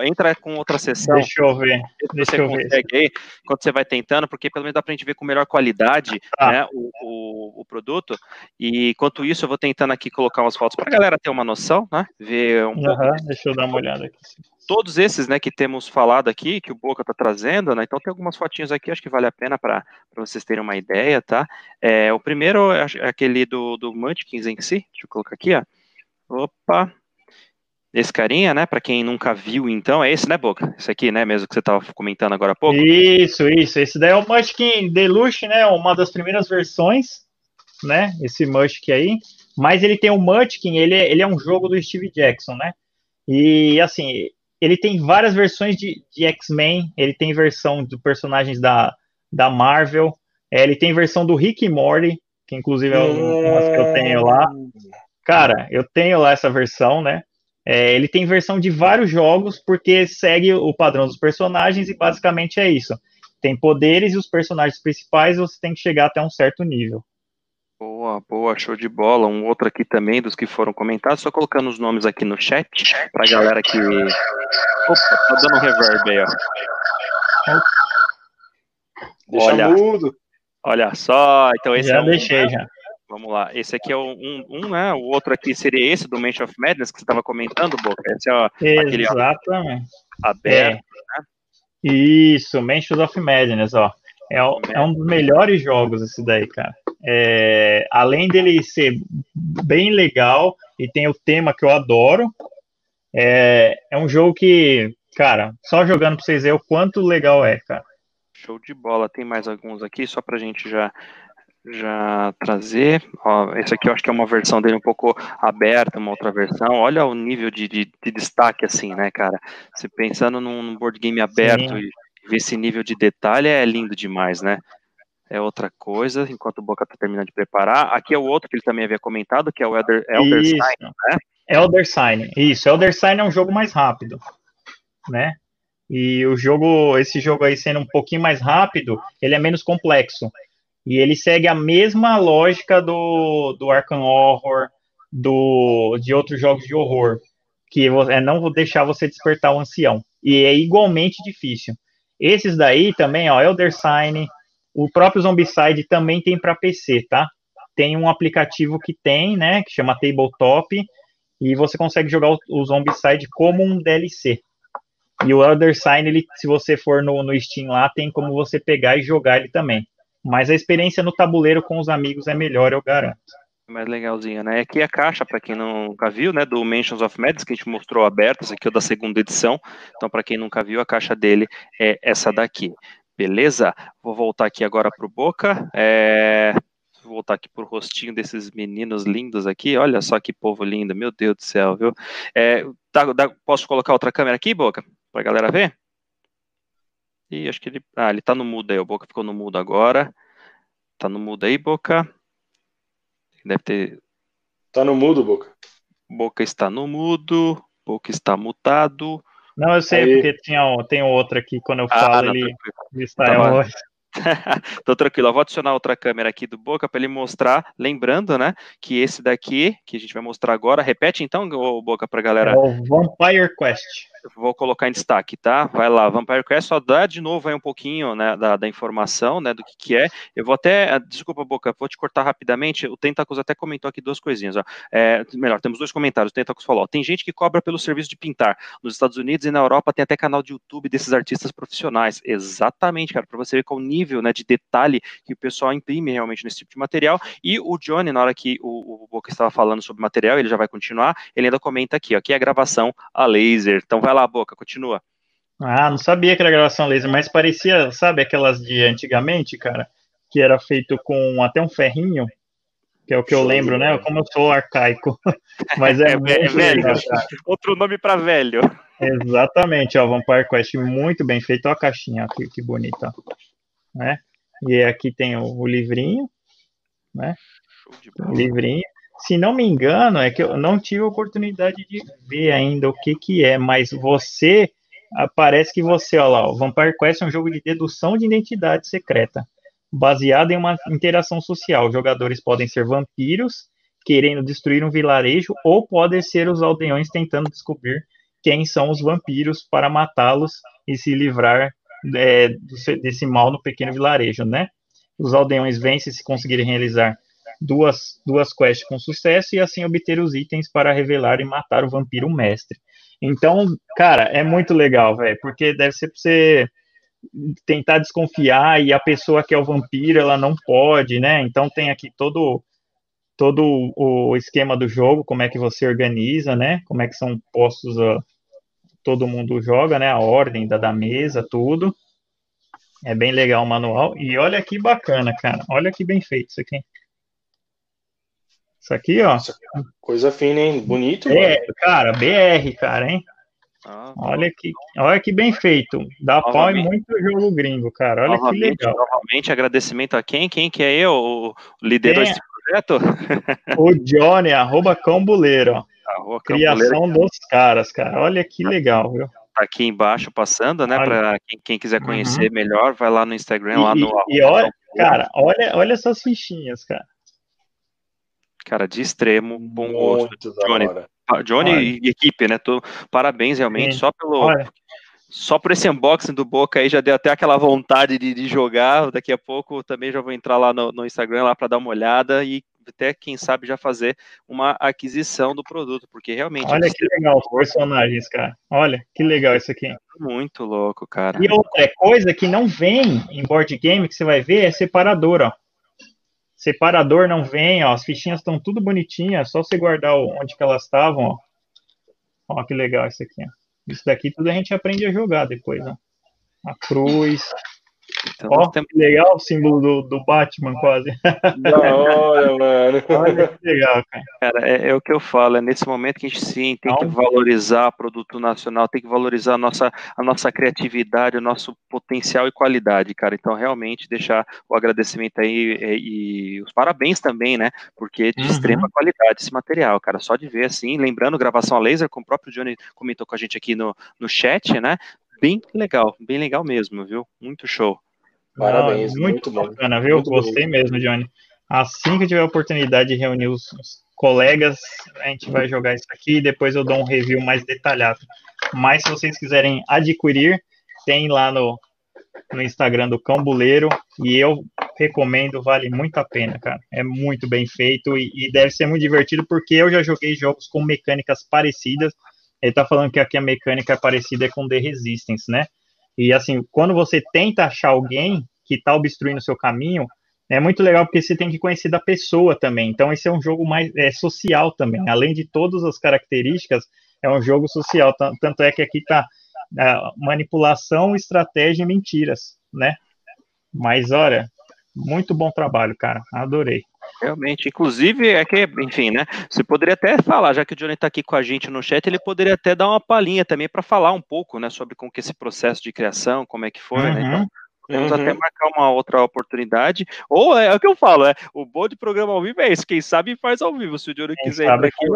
Entra com outra sessão. Deixa eu ver. Deixa você eu ver. Aí, quando você vai tentando, porque pelo menos dá pra gente ver com melhor qualidade Ah. né, o, o, o produto. E enquanto isso, eu vou tentando aqui colocar umas fotos pra galera ter uma noção, né? Ver um pouco deixa eu dar uma olhada aqui. todos esses, né, que temos falado aqui, que o Boca tá trazendo, né, então tem algumas fotinhas aqui, acho que vale a pena para vocês terem uma ideia, tá? É, o primeiro é aquele do, do Munchkins em si, deixa eu colocar aqui, ó. Opa! Esse carinha, né, para quem nunca viu, então, é esse, né, Boca? Esse aqui, né, mesmo que você tava comentando agora há pouco? Isso, isso. Esse daí é o Munchkin Deluxe, né? Uma das primeiras versões, né? Esse Munchkin aí. Mas ele tem o Munchkin, ele, é- ele é um jogo do Steve Jackson, né? E assim, ele tem várias versões de, de X-Men, ele tem versão de personagens da, da Marvel, é, ele tem versão do Rick e Morty, que inclusive é uma que eu tenho lá. Cara, eu tenho lá essa versão, né? É, ele tem versão de vários jogos, porque segue o padrão dos personagens e basicamente é isso. Tem poderes e os personagens principais você tem que chegar até um certo nível. Boa, boa, show de bola. Um outro aqui também dos que foram comentados, só colocando os nomes aqui no chat pra galera que. Opa, tá dando um reverb aí, ó. Deixa Olha. mudo. Olha só, então esse já é um, deixei, já. Vamos lá, esse aqui é o- um, um, né? O outro aqui seria esse do Mansion of Madness que você estava comentando, Boca. Esse é ó, Aquele, ó. Exatamente. aberto. Isso, Mansions of Madness, ó. É, o- é um dos melhores jogos esse daí, cara. É, além dele ser bem legal e tem o tema que eu adoro, é, é um jogo que, cara, só jogando pra vocês verem o quanto legal é, cara. Show de bola. Tem mais alguns aqui, só pra gente já, já trazer. Ó, esse aqui eu acho que é uma versão dele um pouco aberta, uma outra versão. Olha o nível de, de, de destaque, assim, né, cara? Você pensando num, board game aberto Sim. e ver esse nível de detalhe é lindo demais, né? É outra coisa, enquanto o Boca tá terminando de preparar. Aqui é o outro que ele também havia comentado, que é o Elder, Elder. Sign, né? Elder Sign. Isso, Elder Sign é um jogo mais rápido, né? E o jogo, esse jogo aí sendo um pouquinho mais rápido, ele é menos complexo. E ele segue a mesma lógica do, do Arkham Horror, do, de outros jogos de horror, que é não vou deixar você despertar o ancião. E é igualmente difícil. Esses daí também, ó, Elder Sign, o próprio Zombicide também tem para PC, tá? Tem um aplicativo que tem, né, que chama Tabletop, e você consegue jogar o, o Zombicide como um DLC. E o Elder Sign, ele, se você for no, no Steam lá, tem como você pegar e jogar ele também. Mas a experiência no tabuleiro com os amigos é melhor, eu garanto. mais legalzinho, né? Aqui a caixa, para quem nunca viu, né, do Mansions of Madness, que a gente mostrou aberto, essa aqui é o da segunda edição. Então, para quem nunca viu, a caixa dele é essa daqui. Beleza? Vou voltar aqui agora pro Boca. É... Vou voltar aqui pro rostinho desses meninos lindos aqui. Olha só que povo lindo, meu Deus do céu, viu? É, tá- posso colocar outra câmera aqui, Boca? Pra galera ver? Ih, acho que ele. Ah, ele tá no mudo aí, o Boca ficou no mudo agora. Tá no mudo aí, Boca. Deve ter. Tá no mudo, Boca. Boca está no mudo. Boca está mutado. Não, eu sei, Aí. porque tinha, um- tem outro aqui, quando eu Ah, falo, não, ele, tranquilo. ele está Tava-. Tô tranquilo. Eu vou adicionar outra câmera aqui do Boca para ele mostrar, lembrando, né, que esse daqui, que a gente vai mostrar agora, repete então, Boca, pra galera. É o Vampire Quest. Vou colocar em destaque, tá? Vai lá, Vampire Quest, só dá de novo aí um pouquinho né, da, da informação, né, do que, que é. Eu vou até, ah, desculpa, Boca, vou te cortar rapidamente. O Tentacos até comentou aqui duas coisinhas, ó. É, melhor, temos dois comentários. O Tentacos falou: ó, tem gente que cobra pelo serviço de pintar. Nos Estados Unidos e na Europa tem até canal de YouTube desses artistas profissionais. Exatamente, cara, para você ver qual o nível né, de detalhe que o pessoal imprime realmente nesse tipo de material. E o Johnny, na hora que o, o Boca estava falando sobre material, ele já vai continuar, ele ainda comenta aqui, ó, que é gravação a laser. Então vai lá, Boca, continua. Ah, não sabia que era gravação laser, mas parecia, sabe, aquelas de antigamente, cara, que era feito com até um ferrinho, que é o que eu lembro, né? Como eu sou arcaico. Mas é, É, é velho. legal. Outro nome para velho. Exatamente, ó, Vampire Quest muito bem feito, ó a caixinha, ó, que, bonita, ó. né? E aqui tem o, o livrinho, Show de o bola. livrinho. Se não me engano, é que eu não tive oportunidade de ver ainda o que que é, mas você, ah, parece que você, ó lá, o Vampire Quest é um jogo de dedução de identidade secreta, baseado em uma interação social. Jogadores podem ser vampiros, querendo destruir um vilarejo, ou podem ser os aldeões tentando descobrir quem são os vampiros para matá-los e se livrar é, desse mal no pequeno vilarejo, né? Os aldeões vencem se conseguirem realizar duas, duas quests com sucesso e assim obter os itens para revelar e matar o vampiro mestre. Então, cara, é muito legal, velho, porque deve ser pra você tentar desconfiar e a pessoa que é o vampiro, ela não pode, né? Então tem aqui todo todo o esquema do jogo, como é que você organiza, né? Como é que são postos a, todo mundo joga, né? A ordem da, da mesa, tudo. É bem legal o manual. E olha que bacana, cara. Olha que bem feito isso aqui. Isso aqui, ó. Coisa fina, hein? Bonito, é, mano. Cara, BR, cara, hein? Ah, olha que, olha que bem feito. Dá pau em muito jogo gringo, cara. Olha que legal. Novamente, agradecimento a quem? Quem que é eu? O liderou esse projeto? O Johnny, arroba cambuleiro. Criação dos caras, cara. Olha que legal, viu? Tá aqui embaixo passando, né? Para quem, quem, quiser uhum. conhecer uhum. melhor, vai lá no Instagram, e, lá no. E, olha, cara, olha, olha essas fichinhas, cara. Cara, de extremo, bom gosto. Johnny, Johnny e equipe, né? Tô, parabéns realmente, Sim. só pelo. Olha. Só por esse unboxing do Boca aí já deu até aquela vontade de, de jogar. Daqui a pouco também já vou entrar lá no, no Instagram lá para dar uma olhada e até, quem sabe, já fazer uma aquisição do produto, porque realmente. Olha que legal os personagens, cara. Olha que legal isso aqui. Muito louco, cara. E outra coisa que não vem em board game que você vai ver é separador, ó. Separador não vem, ó. As fichinhas estão tudo bonitinhas, só você guardar onde que elas estavam, ó. Ó, que legal isso aqui, ó. Isso daqui tudo a gente aprende a jogar depois, ó. A cruz, então, Ó, temos... que legal o símbolo do, do Batman, quase. Da hora, mano. Olha que legal, cara. Cara, é, é, o que eu falo, é nesse momento que a gente sim tem que valorizar o produto nacional, tem que valorizar a nossa, a nossa criatividade, o nosso potencial e qualidade, cara. Então, realmente, deixar o agradecimento aí e, e os parabéns também, né? Porque é de uhum. extrema qualidade esse material, cara. Só de ver assim, lembrando, gravação a laser, como o próprio Johnny comentou com a gente aqui no, no chat, né? Bem legal, bem legal mesmo, viu? Muito show. Parabéns, Não, muito, muito bacana, viu? Muito Gostei mesmo, Johnny. Assim que eu tiver a oportunidade de reunir os, os colegas, a gente vai jogar isso aqui e depois eu dou um review mais detalhado. Mas se vocês quiserem adquirir, tem lá no, no Instagram do Cambuleiro e eu recomendo, vale muito a pena, cara. É muito bem feito e, e, deve ser muito divertido porque eu já joguei jogos com mecânicas parecidas ele tá falando que aqui a mecânica é parecida com The Resistance, né? E assim, quando você tenta achar alguém que tá obstruindo o seu caminho, é muito legal porque você tem que conhecer da pessoa também. Então, esse é um jogo mais é, social também. Além de todas as características, é um jogo social. Tanto é que aqui tá é, manipulação, estratégia e mentiras, né? Mas olha, muito bom trabalho, cara. Adorei. Realmente, inclusive, é que, enfim, né? Você poderia até falar, já que o Johnny está aqui com a gente no chat, ele poderia até dar uma palhinha também para falar um pouco, né, sobre como que esse processo de criação, como é que foi, uhum. né? Então, Podemos uhum. até marcar uma outra oportunidade. Ou é, é, o que eu falo, é o bom de programa ao vivo é isso. Quem sabe faz ao vivo. Se o Johnny quiser entrar aqui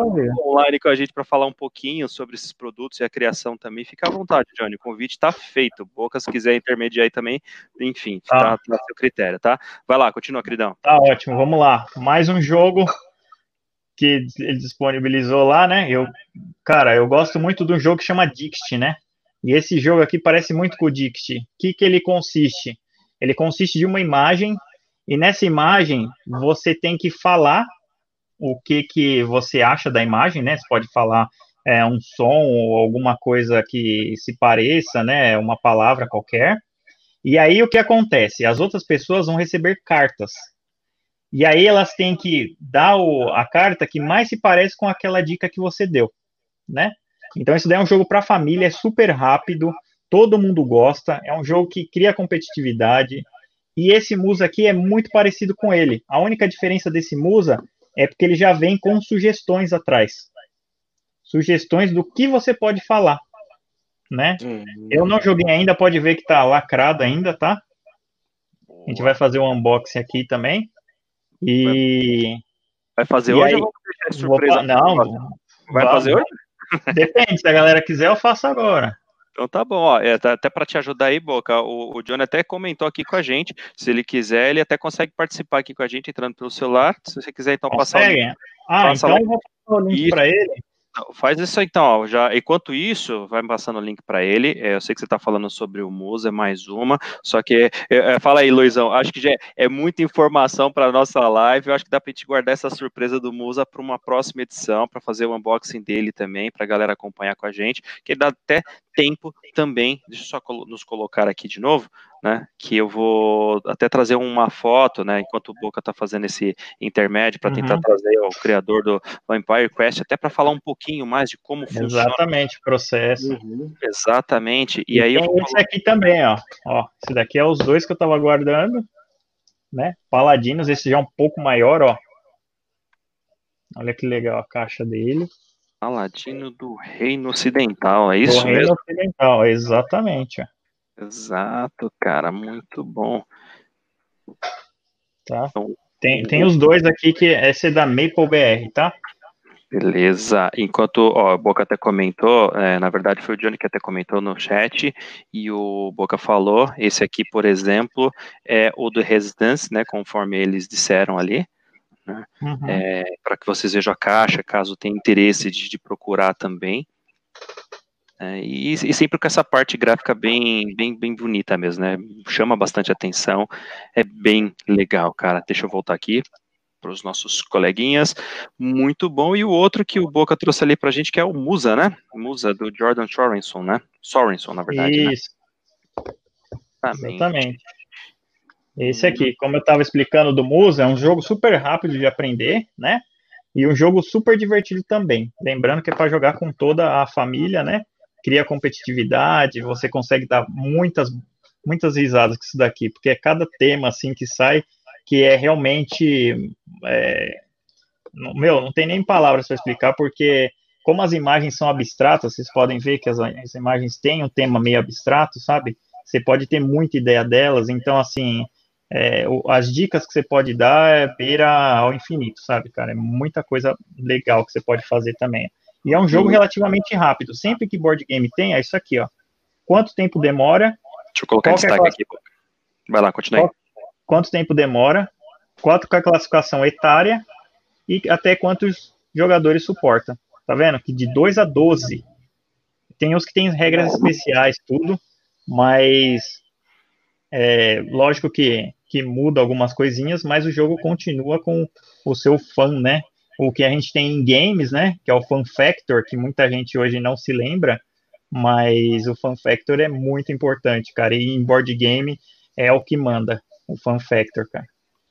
online com a gente para falar um pouquinho sobre esses produtos e a criação também, fica à vontade, Johnny. O convite está feito. Bocas quiser intermediar aí também, enfim, tá, tá a seu critério, tá? Vai lá, continua, queridão. Tá ótimo, vamos lá. Mais um jogo que ele disponibilizou lá, né? Eu, cara, eu gosto muito de um jogo que chama Dict, né? E esse jogo aqui parece muito com o Dixit. O que, que ele consiste? Ele consiste de uma imagem, e nessa imagem você tem que falar o que, que você acha da imagem, né? Você pode falar é, um som ou alguma coisa que se pareça, né? Uma palavra qualquer. E aí o que acontece? As outras pessoas vão receber cartas. E aí elas têm que dar o, a carta que mais se parece com aquela dica que você deu, né? Então, isso daí é um jogo para família, é super rápido, todo mundo gosta, é um jogo que cria competitividade. E esse Musa aqui é muito parecido com ele. A única diferença desse Musa é porque ele já vem com sugestões atrás. Sugestões do que você pode falar, né? Uhum. Eu não joguei ainda, pode ver que tá lacrado ainda, tá? A gente vai fazer um unboxing aqui também. E vai fazer e hoje aí, ou deixar surpresa? Não, vai fazer hoje? Depende, se a galera quiser, eu faço agora. Então tá bom, ó, é, tá, até para te ajudar aí, Boca, o, o Johnny até comentou aqui com a gente, se ele quiser, ele até consegue participar aqui com a gente entrando pelo celular, se você quiser então consegue? passar o link. Ah, então eu vou passar o link para ele. Faz isso então, ó, já, enquanto isso, vai me passando o link para ele, é, eu sei que você está falando sobre o Musa, é mais uma, só que, é, é, fala aí, Luizão, acho que já é, é muita informação para nossa live, eu acho que dá para gente guardar essa surpresa do Musa para uma próxima edição, para fazer o unboxing dele também, para a galera acompanhar com a gente, que dá até tempo também, deixa eu só nos colocar aqui de novo, né, que eu vou até trazer uma foto, né, enquanto o Boca está fazendo esse intermédio, para tentar uhum. trazer o criador do Vampire Quest, até para falar um pouquinho mais de como funciona. Exatamente, processo. Uhum. Exatamente, e aí... Então, esse aqui também, ó, ó, esse daqui é os dois que eu estava guardando, né, Paladinos, esse já é um pouco maior, ó, olha que legal a caixa dele. Paladino do Reino Ocidental, é isso do Reino mesmo? Ocidental, exatamente. Exato, cara, muito bom. Tá. Então, tem, tem os dois aqui que esse é da Maple BR, tá? Beleza. Enquanto ó, o Boca até comentou, é, na verdade foi o Johnny que até comentou no chat, e o Boca falou, esse aqui, por exemplo, é o do Residence, né? Conforme eles disseram ali né? Uhum. É, para que vocês vejam a caixa, caso tenha interesse de, de procurar também. É, e, e, sempre com essa parte gráfica bem, bem, bem bonita mesmo, né? Chama bastante atenção, é bem legal, cara. Deixa eu voltar aqui para os nossos coleguinhas. Muito bom. E o outro que o Boca trouxe ali para a gente, que é o Musa, né? Musa do Jordan Sorenson, né? Sorenson, na verdade. Né? Isso. Né? Exatamente. Esse aqui, como eu estava explicando do Musa, é um jogo super rápido de aprender, né? E um jogo super divertido também. Lembrando que é para jogar com toda a família, né? Cria competitividade, você consegue dar muitas, muitas risadas com isso daqui, porque é cada tema assim que sai que é realmente. É... Meu, não tem nem palavras para explicar, porque como as imagens são abstratas, vocês podem ver que as, as imagens têm um tema meio abstrato, sabe? Você pode ter muita ideia delas, então, assim, é, as dicas que você pode dar é beira ao infinito, sabe, cara? É muita coisa legal que você pode fazer também. E é um jogo relativamente rápido. Sempre que board game tem, é isso aqui, ó. Quanto tempo demora? Deixa eu colocar em é destaque aqui. Vai lá, continue. Qual, quanto tempo demora? Quanto com a classificação etária e até quantos jogadores suporta. Tá vendo? Que de 2 a 12. Tem uns que tem regras especiais, tudo, mas é, lógico que que muda algumas coisinhas, mas o jogo continua com o seu fã, né? O que a gente tem em games, né? Que é o fun factor, que muita gente hoje não se lembra, mas o fun factor é muito importante, cara. E em board game é o que manda, o fun factor, cara.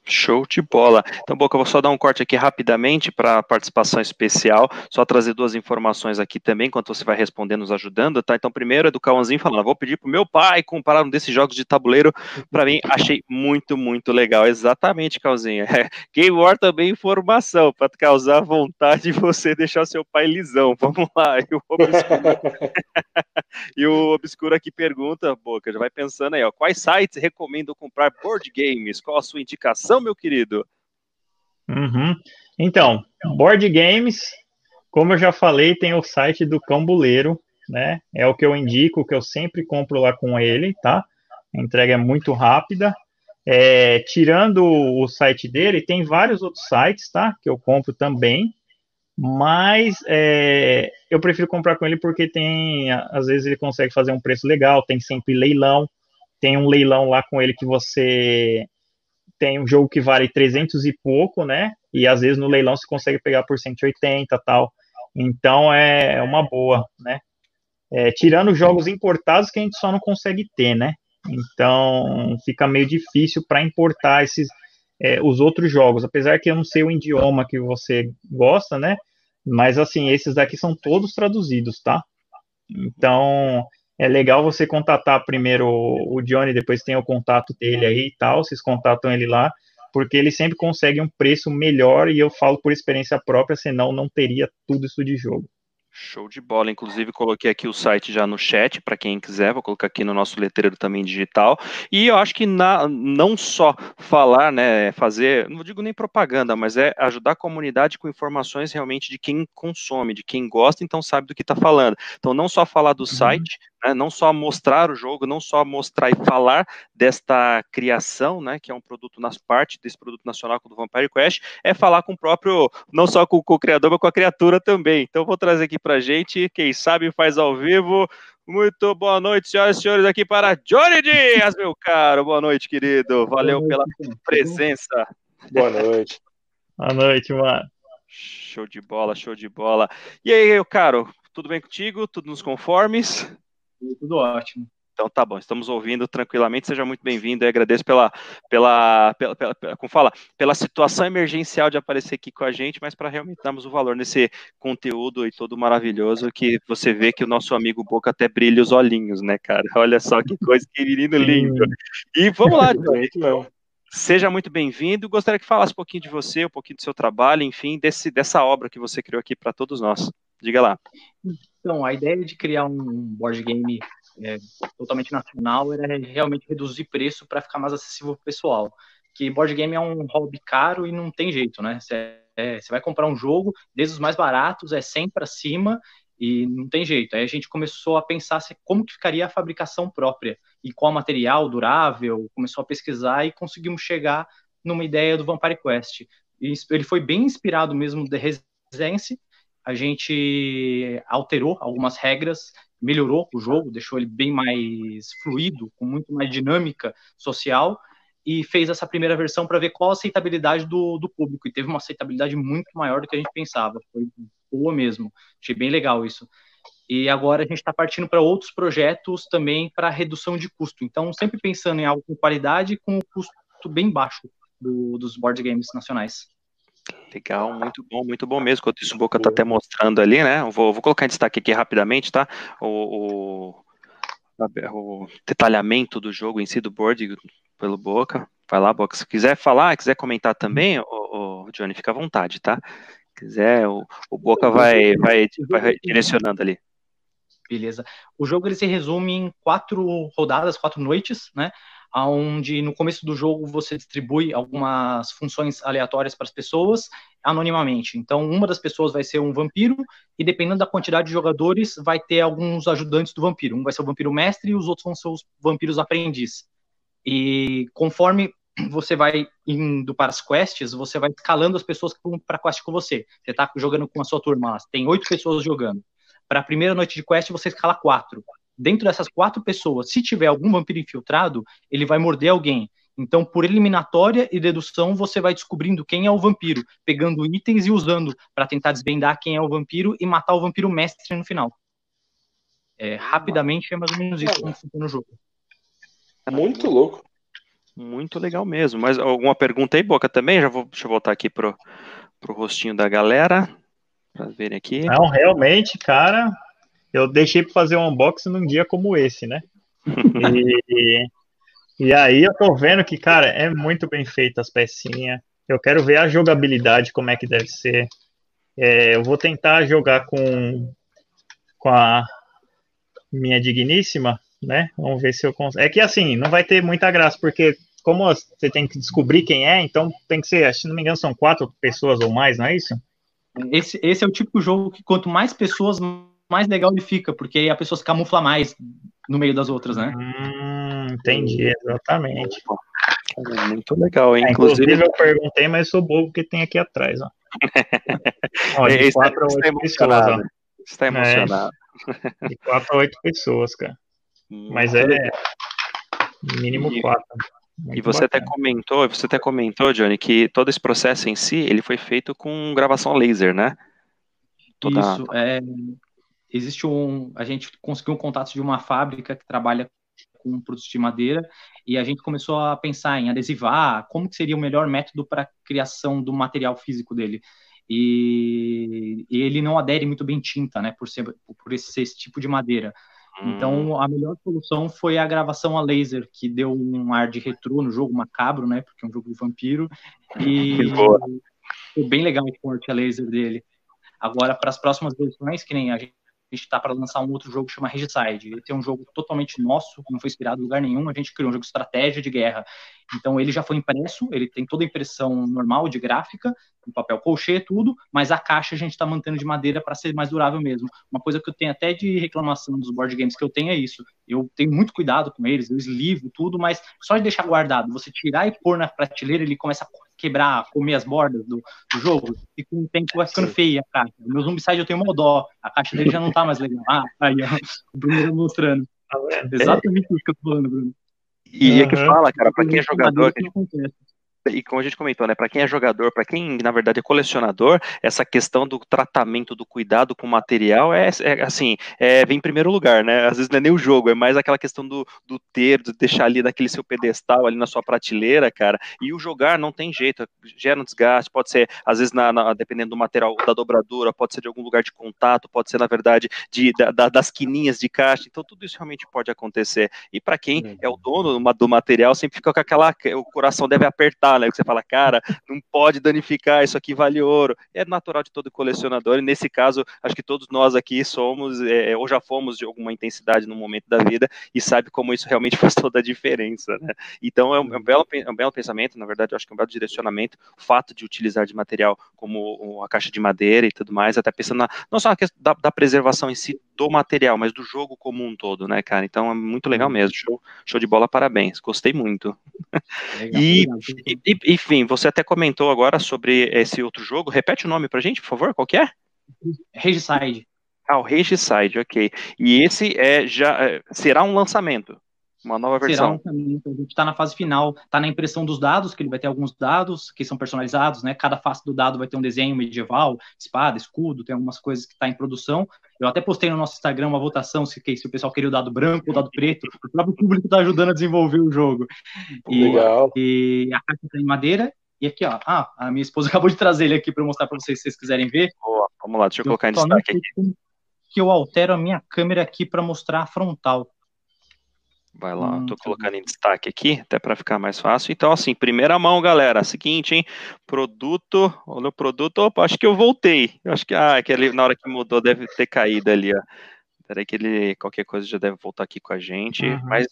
Show de bola. Então, Boca, eu vou só dar um corte aqui rapidamente para a participação especial, só trazer duas informações aqui também, enquanto você vai respondendo, nos ajudando, tá? Então, primeiro é do Cauãzinho falando, vou pedir pro meu pai comprar um desses jogos de tabuleiro, para mim, achei muito, muito legal. Exatamente, Cauãzinho. É, Game War também informação, para causar vontade de você deixar seu pai lisão. Vamos lá. E o Obscuro, e o Obscuro aqui pergunta, Boca, já vai pensando aí, ó, quais sites recomendo comprar board games? Qual a sua indicação? Meu querido? Uhum. Então, board games, como eu já falei, tem o site do Cambuleiro, né? É o que eu indico, que eu sempre compro lá com ele, tá? A entrega é muito rápida. É, tirando o site dele, tem vários outros sites, tá? Que eu compro também. Mas é, eu prefiro comprar com ele porque tem, às vezes ele consegue fazer um preço legal, tem sempre leilão, tem um leilão lá com ele que você tem um jogo que vale 300 e pouco, né? E às vezes no leilão você consegue pegar por 180 tal. Então é uma boa, né? É, tirando jogos importados que a gente só não consegue ter, né? Então fica meio difícil para importar esses é, os outros jogos, apesar que eu não sei o idioma que você gosta, né? Mas assim, esses daqui são todos traduzidos, tá? Então é legal você contatar primeiro o Johnny, depois tem o contato dele aí e tal, vocês contatam ele lá, porque ele sempre consegue um preço melhor e eu falo por experiência própria, senão não teria tudo isso de jogo. Show de bola. Inclusive, coloquei aqui o site já no chat, para quem quiser, vou colocar aqui no nosso letreiro também digital. E eu acho que na, não só falar, né, fazer, não digo nem propaganda, mas é ajudar a comunidade com informações realmente de quem consome, de quem gosta, então sabe do que está falando. Então, não só falar do uhum. Né? Não só mostrar o jogo, não só mostrar e falar desta criação, né? Que é um produto nas partes desse produto nacional do Vampire Quest, é falar com o próprio, não só com, com o criador, mas com a criatura também. Então vou trazer aqui pra gente, quem sabe faz ao vivo. Muito boa noite, senhoras e senhores, aqui para Johnny Dias, meu caro. Boa noite, querido. Valeu pela presença. Boa noite. Boa noite, mano. Show de bola, show de bola. E aí, meu caro, tudo bem contigo? Tudo nos conformes? Tudo ótimo. Então tá bom, estamos ouvindo tranquilamente, seja muito bem-vindo e agradeço pela, pela, pela, pela, como fala, pela situação emergencial de aparecer aqui com a gente, mas para realmente darmos o valor nesse conteúdo e todo maravilhoso que você vê que o nosso amigo Boca até brilha os olhinhos, né, cara? Olha só que coisa, que menino lindo. E vamos lá, então. Seja muito bem-vindo. Gostaria que falasse um pouquinho de você, um pouquinho do seu trabalho, enfim, desse, dessa obra que você criou aqui para todos nós. Diga lá. Então, a ideia de criar um board game é, totalmente nacional era realmente reduzir preço para ficar mais acessível para o pessoal. Que board game é um hobby caro e não tem jeito, né? Você é, vai comprar um jogo, desde os mais baratos, é 100 para cima e não tem jeito. Aí a gente começou a pensar se, como que ficaria a fabricação própria e qual material durável, começou a pesquisar e conseguimos chegar numa ideia do Vampire Quest. E ele foi bem inspirado mesmo de Residence, a gente alterou algumas regras, melhorou o jogo, deixou ele bem mais fluido, com muito mais dinâmica social, e fez essa primeira versão para ver qual a aceitabilidade do, do público. E teve uma aceitabilidade muito maior do que a gente pensava. Foi boa mesmo. Achei bem legal isso. E agora a gente está partindo para outros projetos também para redução de custo. Então, sempre pensando em algo com qualidade com um custo bem baixo do, dos board games nacionais. Legal, muito bom, muito bom mesmo. Enquanto isso, o Boca está até mostrando ali, né? Vou, vou colocar em destaque aqui rapidamente, tá? O, o, o, detalhamento do jogo em si, do board, pelo Boca. Vai lá, Boca. Se quiser falar, quiser comentar também, o, o Johnny, fica à vontade, tá? Se quiser, o, o Boca vai, vai, vai direcionando ali. Beleza. O jogo ele se resume em quatro rodadas, quatro noites, né? Onde no começo do jogo você distribui algumas funções aleatórias para as pessoas anonimamente. Então, uma das pessoas vai ser um vampiro e dependendo da quantidade de jogadores, vai ter alguns ajudantes do vampiro. Um vai ser o vampiro mestre e os outros vão ser os vampiros aprendiz. E conforme você vai indo para as quests, você vai escalando as pessoas que vão para a quest com você. Você está jogando com a sua turma, tem oito pessoas jogando. Para a primeira noite de quest, você escala quatro dentro dessas quatro pessoas, se tiver algum vampiro infiltrado, ele vai morder alguém. Então, por eliminatória e dedução, você vai descobrindo quem é o vampiro, pegando itens e usando para tentar desvendar quem é o vampiro e matar o vampiro mestre no final. É, rapidamente é mais ou menos isso como funciona o jogo. Muito louco. Muito legal mesmo. Mas alguma pergunta aí, Boca, também? Já vou, deixa eu voltar aqui pro, pro rostinho da galera, para verem aqui. Não, realmente, cara, eu deixei para fazer um unboxing num dia como esse, né? E, e aí eu tô vendo que, cara, é muito bem feita as pecinhas. Eu quero ver a jogabilidade, como é que deve ser. É, eu vou tentar jogar com, com a minha digníssima, né? Vamos ver se eu consigo. É que assim, não vai ter muita graça, porque como você tem que descobrir quem é, então tem que ser, se não me engano, são quatro pessoas ou mais, não é isso? Esse, esse é o tipo de jogo que quanto mais pessoas, mais legal ele fica, porque a pessoa se camufla mais no meio das outras, né? Hum, entendi, exatamente. É muito legal, hein? É, inclusive, inclusive, eu perguntei, mas sou bobo que tem aqui atrás, ó. ó de está, quatro a oito pessoas, ó. Está emocionado. É, de quatro a oito pessoas, cara. Hum, mas é mínimo e, quatro. Muito e você bacana. até comentou, você até comentou, Johnny, que todo esse processo em si, ele foi feito com gravação laser, né? Toda... Isso, é, existe um, a gente conseguiu um contato de uma fábrica que trabalha com produtos de madeira e a gente começou a pensar em adesivar, como que seria o melhor método para criação do material físico dele. E, e, ele não adere muito bem tinta, né, por ser por esse, esse tipo de madeira. Então, hum. a melhor solução foi a gravação a laser, que deu um ar de retrô no jogo, macabro, né? Porque é um jogo de vampiro. E foi bem legal o corte a laser dele. Agora, para as próximas versões, que nem a gente gente tá para lançar um outro jogo que chama Regicide. Ele tem um jogo totalmente nosso, não foi inspirado em lugar nenhum, a gente criou um jogo de estratégia de guerra. Então ele já foi impresso, ele tem toda a impressão normal de gráfica, em papel colchê, tudo, mas a caixa a gente está mantendo de madeira para ser mais durável mesmo. Uma coisa que eu tenho até de reclamação dos board games que eu tenho é isso. Eu tenho muito cuidado com eles, eu eslivo tudo, mas só de deixar guardado, você tirar e pôr na prateleira, ele começa a quebrar, comer as bordas do, do jogo, e com o tempo vai ficando feia a caixa. O meu Zombicide eu tenho uma dó, a caixa dele já não tá mais legal. Ah, aí, ó, o Bruno mostrando. Tá Exatamente isso que eu tô falando, Bruno. E uhum. é que fala, cara, para quem é jogador, que e como a gente comentou, né, para quem é jogador, para quem na verdade é colecionador, essa questão do tratamento, do cuidado com o material é, é assim, é, vem em primeiro lugar, né? Às vezes não é nem o jogo, é mais aquela questão do, do ter, de deixar ali naquele seu pedestal, ali na sua prateleira, cara. E o jogar não tem jeito, gera um desgaste, pode ser, às vezes, na, na, dependendo do material da dobradura, pode ser de algum lugar de contato, pode ser, na verdade, de, da, das quininhas de caixa, então tudo isso realmente pode acontecer. E para quem é o dono do material, sempre fica com aquela, o coração deve apertar né? Que você fala, cara, não pode danificar, isso aqui vale ouro. É natural de todo colecionador, e nesse caso, acho que todos nós aqui somos, é, ou já fomos de alguma intensidade no momento da vida, e sabe como isso realmente faz toda a diferença, né? Então é um, é um, belo, é um belo pensamento, na verdade, acho que é um belo direcionamento, o fato de utilizar de material como a caixa de madeira e tudo mais, até pensando na, não só na questão da, da preservação em si do material, mas do jogo como um todo, né, cara? Então é muito legal mesmo. Show, show de bola, parabéns. Gostei muito. Legal, e, e, enfim, você até comentou agora sobre esse outro jogo. Repete o nome pra gente, por favor, qual que é? Regicide. Ah, o Regicide, ok. E esse é já é, será um lançamento. Uma nova versão. Será um a gente está na fase final, está na impressão dos dados, que ele vai ter alguns dados que são personalizados, né? Cada face do dado vai ter um desenho medieval, espada, escudo, tem algumas coisas que está em produção. Eu até postei no nosso Instagram uma votação se, se o pessoal queria o dado branco ou o dado preto. O próprio público está ajudando a desenvolver o jogo. E, Legal. E a caixa está em madeira. E aqui, ó, ah, a minha esposa acabou de trazer ele aqui para mostrar para vocês, se vocês quiserem ver. Boa, vamos lá, deixa eu, eu colocar em destaque aqui. Que eu altero a minha câmera aqui para mostrar a frontal. Vai lá, hum, tô tá colocando em destaque aqui, até para ficar mais fácil. Então, assim, primeira mão, galera, seguinte, hein? Produto, olha o produto, opa, acho que eu voltei. Eu acho que, ah, aquele, na hora que mudou deve ter caído ali, ó. Peraí que ele, qualquer coisa já deve voltar aqui com a gente. Uhum. Mas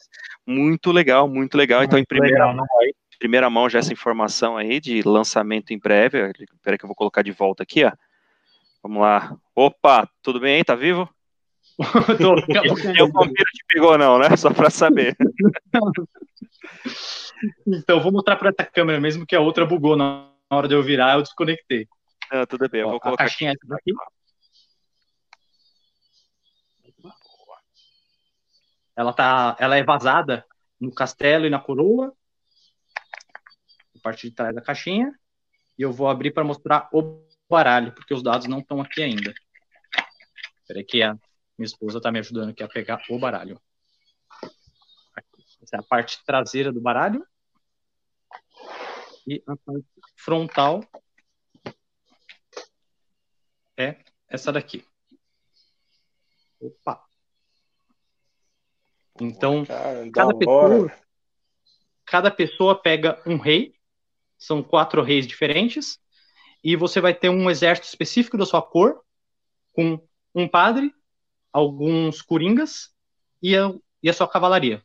muito legal, muito legal. Muito então, em primeira legal, mão aí, primeira mão já essa informação aí de lançamento em breve. Peraí que eu vou colocar de volta aqui, ó. Vamos lá. Opa, tudo bem aí? Tá vivo? Tô, eu confiro te pegou não, né? Só para saber. então, vou mostrar para essa câmera mesmo que a outra bugou na hora de eu virar, eu desconectei. Ah, tudo bem, eu vou colocar a caixinha aqui. aqui. Ela tá, ela é vazada no castelo e na coroa. A parte de trás da caixinha. E eu vou abrir para mostrar o baralho, porque os dados não estão aqui ainda. Peraí que a minha esposa está me ajudando aqui a pegar o baralho. Essa é a parte traseira do baralho. E a parte frontal é essa daqui. Opa! Então, Cara, cada pessoa, cada pessoa pega um rei, são quatro reis diferentes, e você vai ter um exército específico da sua cor, com um padre, alguns coringas e a, e a sua cavalaria.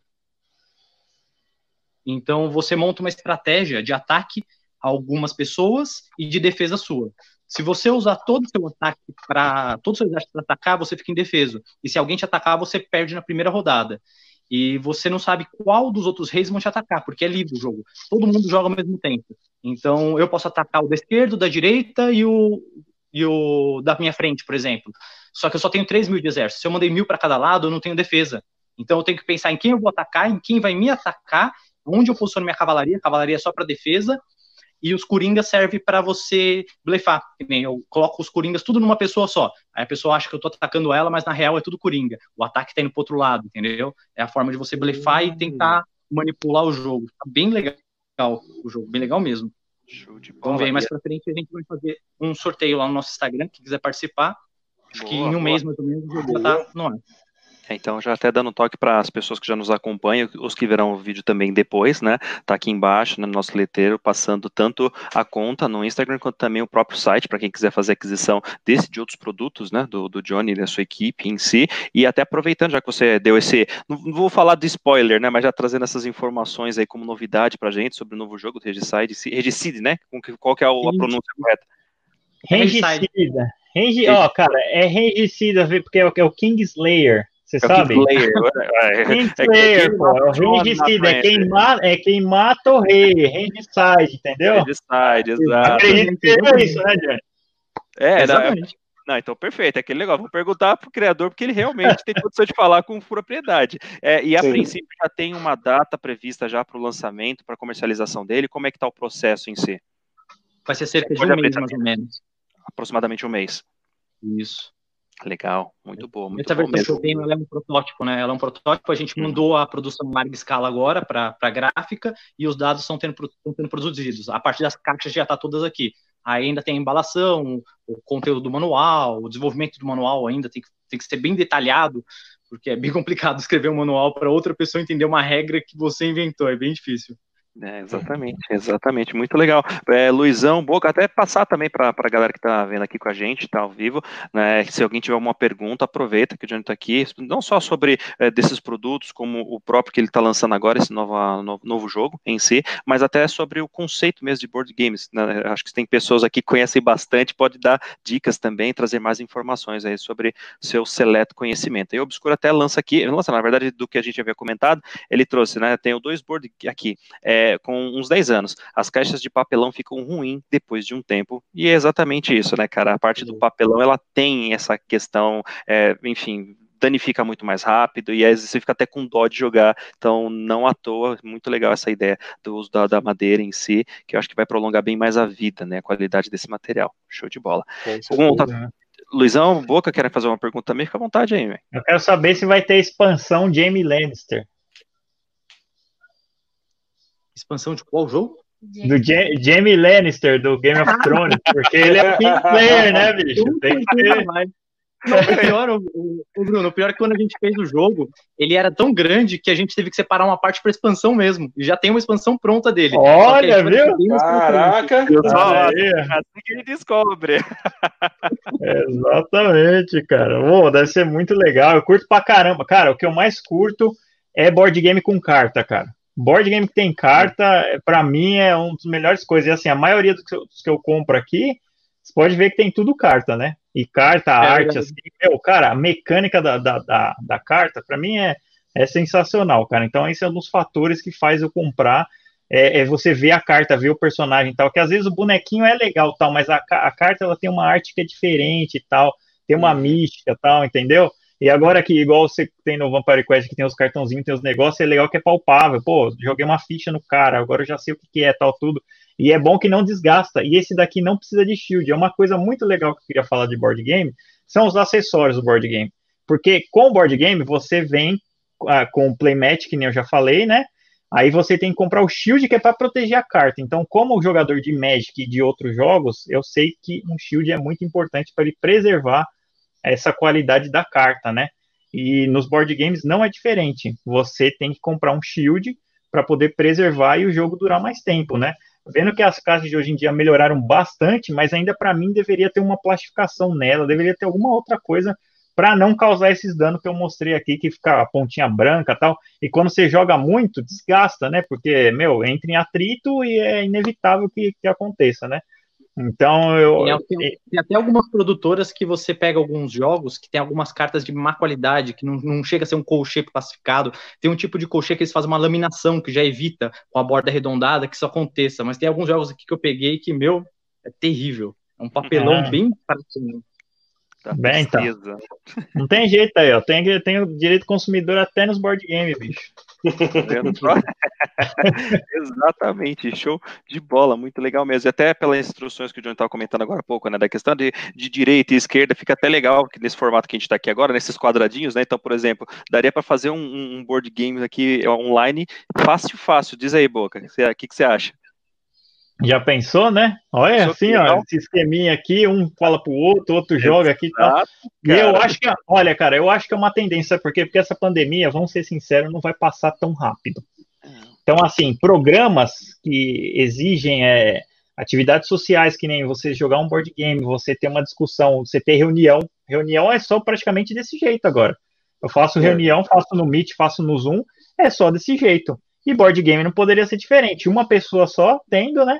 Então você monta uma estratégia de ataque a algumas pessoas e de defesa sua. Se você usar todo o seu ataque para todo o seu exército para atacar, você fica indefeso. E se alguém te atacar, você perde na primeira rodada. E você não sabe qual dos outros reis vão te atacar, porque é livre o jogo. Todo mundo joga ao mesmo tempo. Então eu posso atacar o da esquerda, o da direita e o, e o da minha frente, por exemplo. Só que eu só tenho 3 mil de exército. Se eu mandei mil para cada lado, eu não tenho defesa. Então eu tenho que pensar em quem eu vou atacar, em quem vai me atacar, onde eu posiciono minha cavalaria. A cavalaria é só para defesa. E os coringas servem para você blefar. Eu coloco os coringas tudo numa pessoa só. Aí a pessoa acha que eu tô atacando ela, mas na real é tudo coringa. O ataque tá indo pro outro lado, entendeu? É a forma de você blefar e tentar manipular o jogo. Tá bem legal o jogo, bem legal mesmo. Show de bola. Vamos ver mais pra frente a gente vai fazer um sorteio lá no nosso Instagram, quem quiser participar. Acho boa, que em um boa. mês mais ou menos tá no ar. É, então, já até dando um toque para as pessoas que já nos acompanham, os que verão o vídeo também depois, né? Tá aqui embaixo, né, no nosso letreiro, passando tanto a conta no Instagram quanto também o próprio site, para quem quiser fazer aquisição desse de outros produtos, né? Do, do Johnny e da sua equipe em si. E até aproveitando, já que você deu esse. Não, não vou falar de spoiler, né? Mas já trazendo essas informações aí como novidade para gente sobre o novo jogo do Regicide, Regicide, né? Qual que é a, a pronúncia correta? Regicida. Rengi, ó, cara, é Regicida, porque é o, é o Kingslayer. Você é sabe? Kingslayer, é, Kingslayer, é, pô, é o é quem, mata, é quem mata o rei, regicide, entendeu? Regicide, exato. Acredito que é isso, né, Johnny? É, exatamente. Não, então perfeito, é aquele negócio. Vou perguntar para o criador, porque ele realmente tem condição de falar com propriedade. É, e a Sim. princípio já tem uma data prevista já para o lançamento, para a comercialização dele. Como é que está o processo em si? Vai ser cerca de um mês, mais ou menos. Aproximadamente um mês. Isso. Legal, muito bom. Muito Essa bom versão que eu tenho ela é um protótipo, né? Ela é um protótipo, a gente uhum. mandou a produção em larga escala agora para a gráfica e os dados estão tendo, tendo produzidos. A partir das caixas já está todas aqui. Aí ainda tem a embalação, o conteúdo do manual, o desenvolvimento do manual ainda tem que, tem que ser bem detalhado, porque é bem complicado escrever um manual para outra pessoa entender uma regra que você inventou, é bem difícil. É, exatamente, exatamente, muito legal. É, Luizão, Boca, até passar também para a galera que está vendo aqui com a gente, está ao vivo, né, se alguém tiver uma pergunta, aproveita que o Johnny está aqui, não só sobre é, desses produtos, como o próprio que ele está lançando agora, esse novo, novo, novo, jogo em si, mas até sobre o conceito mesmo de board games. Né, acho que tem pessoas aqui que conhecem bastante, pode dar dicas também, trazer mais informações aí sobre seu seleto conhecimento. E o Obscuro até lança aqui, lança, na verdade, do que a gente havia comentado, ele trouxe, né, tem dois board aqui, é, com uns 10 anos. As caixas de papelão ficam ruins depois de um tempo, e é exatamente isso, né, cara? A parte do uhum. papelão, ela tem essa questão, é, enfim, danifica muito mais rápido e às vezes você fica até com dó de jogar. Então, não à toa, muito legal essa ideia do uso da, da, madeira em si, que eu acho que vai prolongar bem mais a vida, né? A qualidade desse material. Show de bola. Tá... Luizão, Boca, querem fazer uma pergunta também? Fica à vontade aí, velho. Eu quero saber se vai ter expansão Jamie Lannister. Expansão de qual jogo? Do Jamie Lannister, do Game of Thrones, porque ele é King Player, né, bicho? Tem que ter. Não, o pior, o, o, Bruno, o pior é que quando a gente fez o jogo, ele era tão grande que a gente teve que separar uma parte para expansão mesmo. E já tem uma expansão pronta dele. Olha, viu? Caraca! assim que ele descobre. Exatamente, cara. Oh, deve ser muito legal. Eu curto pra caramba. Cara, o que eu mais curto é board game com carta, cara. Board game que tem carta, para mim, é uma das melhores coisas. E assim, a maioria dos que, eu, dos que eu compro aqui, você pode ver que tem tudo carta, né? E carta, é arte, assim, meu, cara, a mecânica da, da, da, da carta, para mim, é, é sensacional, cara. Então, esse é um dos fatores que faz eu comprar. É, é, você ver a carta, ver o personagem e tal, que às vezes o bonequinho é legal tal, mas a, a carta ela tem uma arte que é diferente e tal, tem uma uhum. mística tal, entendeu? E agora que, igual você tem no Vampire Quest, que tem os cartãozinhos, tem os negócios, é legal que é palpável. Pô, joguei uma ficha no cara, agora eu já sei o que, que é, tal, tudo. E é bom que não desgasta. E esse daqui não precisa de shield. É uma coisa muito legal que eu queria falar de board game, são os acessórios do board game. Porque com o board game, você vem ah, com o playmat, que nem eu já falei, né? Aí você tem que comprar o shield que é para proteger a carta. Então, como jogador de Magic e de outros jogos, eu sei que um shield é muito importante para ele preservar essa qualidade da carta, né? E nos board games não é diferente. Você tem que comprar um shield para poder preservar e o jogo durar mais tempo, né? Vendo que as caixas de hoje em dia melhoraram bastante, mas ainda para mim deveria ter uma plastificação nela, deveria ter alguma outra coisa para não causar esses danos que eu mostrei aqui, que fica a pontinha branca tal. E quando você joga muito, desgasta, né? Porque, meu, entra em atrito e é inevitável que, que aconteça, né? Então eu. Tem, tem, até algumas produtoras que você pega alguns jogos que tem algumas cartas de má qualidade, que não, não chega a ser um colchê classificado. Tem um tipo de colchê que eles fazem uma laminação que já evita com a borda arredondada que isso aconteça. Mas tem alguns jogos aqui que eu peguei que, meu, é terrível. É um papelão é. bem parecido. Bem, então. Não tem jeito aí, ó. Tem, tem o direito consumidor até nos board games, bicho. Exatamente, show de bola, muito legal mesmo. E até pelas instruções que o John estava comentando agora há pouco, né, da questão de, de direita e esquerda, fica até legal que nesse formato que a gente está aqui agora, nesses quadradinhos, né? Então, por exemplo, daria para fazer um, um, board game aqui online fácil, fácil. Diz aí, Boca, o que, que você acha? Já pensou, né? Olha assim, ó, esse esqueminha aqui, um fala pro outro, outro Exato, joga aqui. Tá. E eu acho que, olha, cara, eu acho que é uma tendência, porque porque essa pandemia, vamos ser sinceros, não vai passar tão rápido. Então, assim, programas que exigem é, atividades sociais, que nem você jogar um board game, você ter uma discussão, você ter reunião. Reunião é só praticamente desse jeito agora. Eu faço é. reunião, faço no Meet, faço no Zoom, é só desse jeito. E board game não poderia ser diferente. Uma pessoa só tendo, né?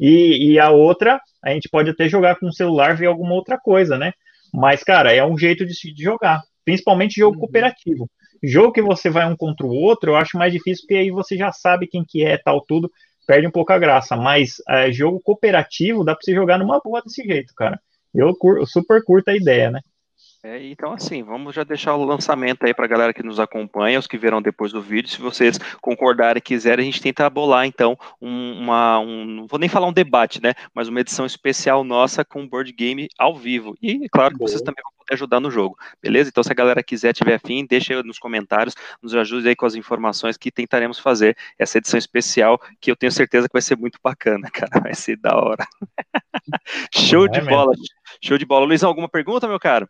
E, e a outra, a gente pode até jogar com o celular, ver alguma outra coisa, né? Mas, cara, é um jeito de, de jogar. Principalmente jogo uhum. cooperativo. Jogo que você vai um contra o outro, eu acho mais difícil, porque aí você já sabe quem que é, tal, tudo, perde um pouco a graça. Mas é, jogo cooperativo dá pra você jogar numa boa desse jeito, cara. Eu, eu super curto a ideia, né? É, então, assim, vamos já deixar o lançamento aí para a galera que nos acompanha, os que verão depois do vídeo. Se vocês concordarem e quiserem, a gente tenta bolar, então, um, uma. Um, não vou nem falar um debate, né? Mas uma edição especial nossa com board game ao vivo. E, claro, que vocês também vão poder ajudar no jogo, beleza? Então, se a galera quiser, tiver afim, deixa aí nos comentários, nos ajude aí com as informações que tentaremos fazer essa edição especial, que eu tenho certeza que vai ser muito bacana, cara. Vai ser da hora. Show é de mesmo. bola. Show de bola. Luizão, alguma pergunta, meu caro?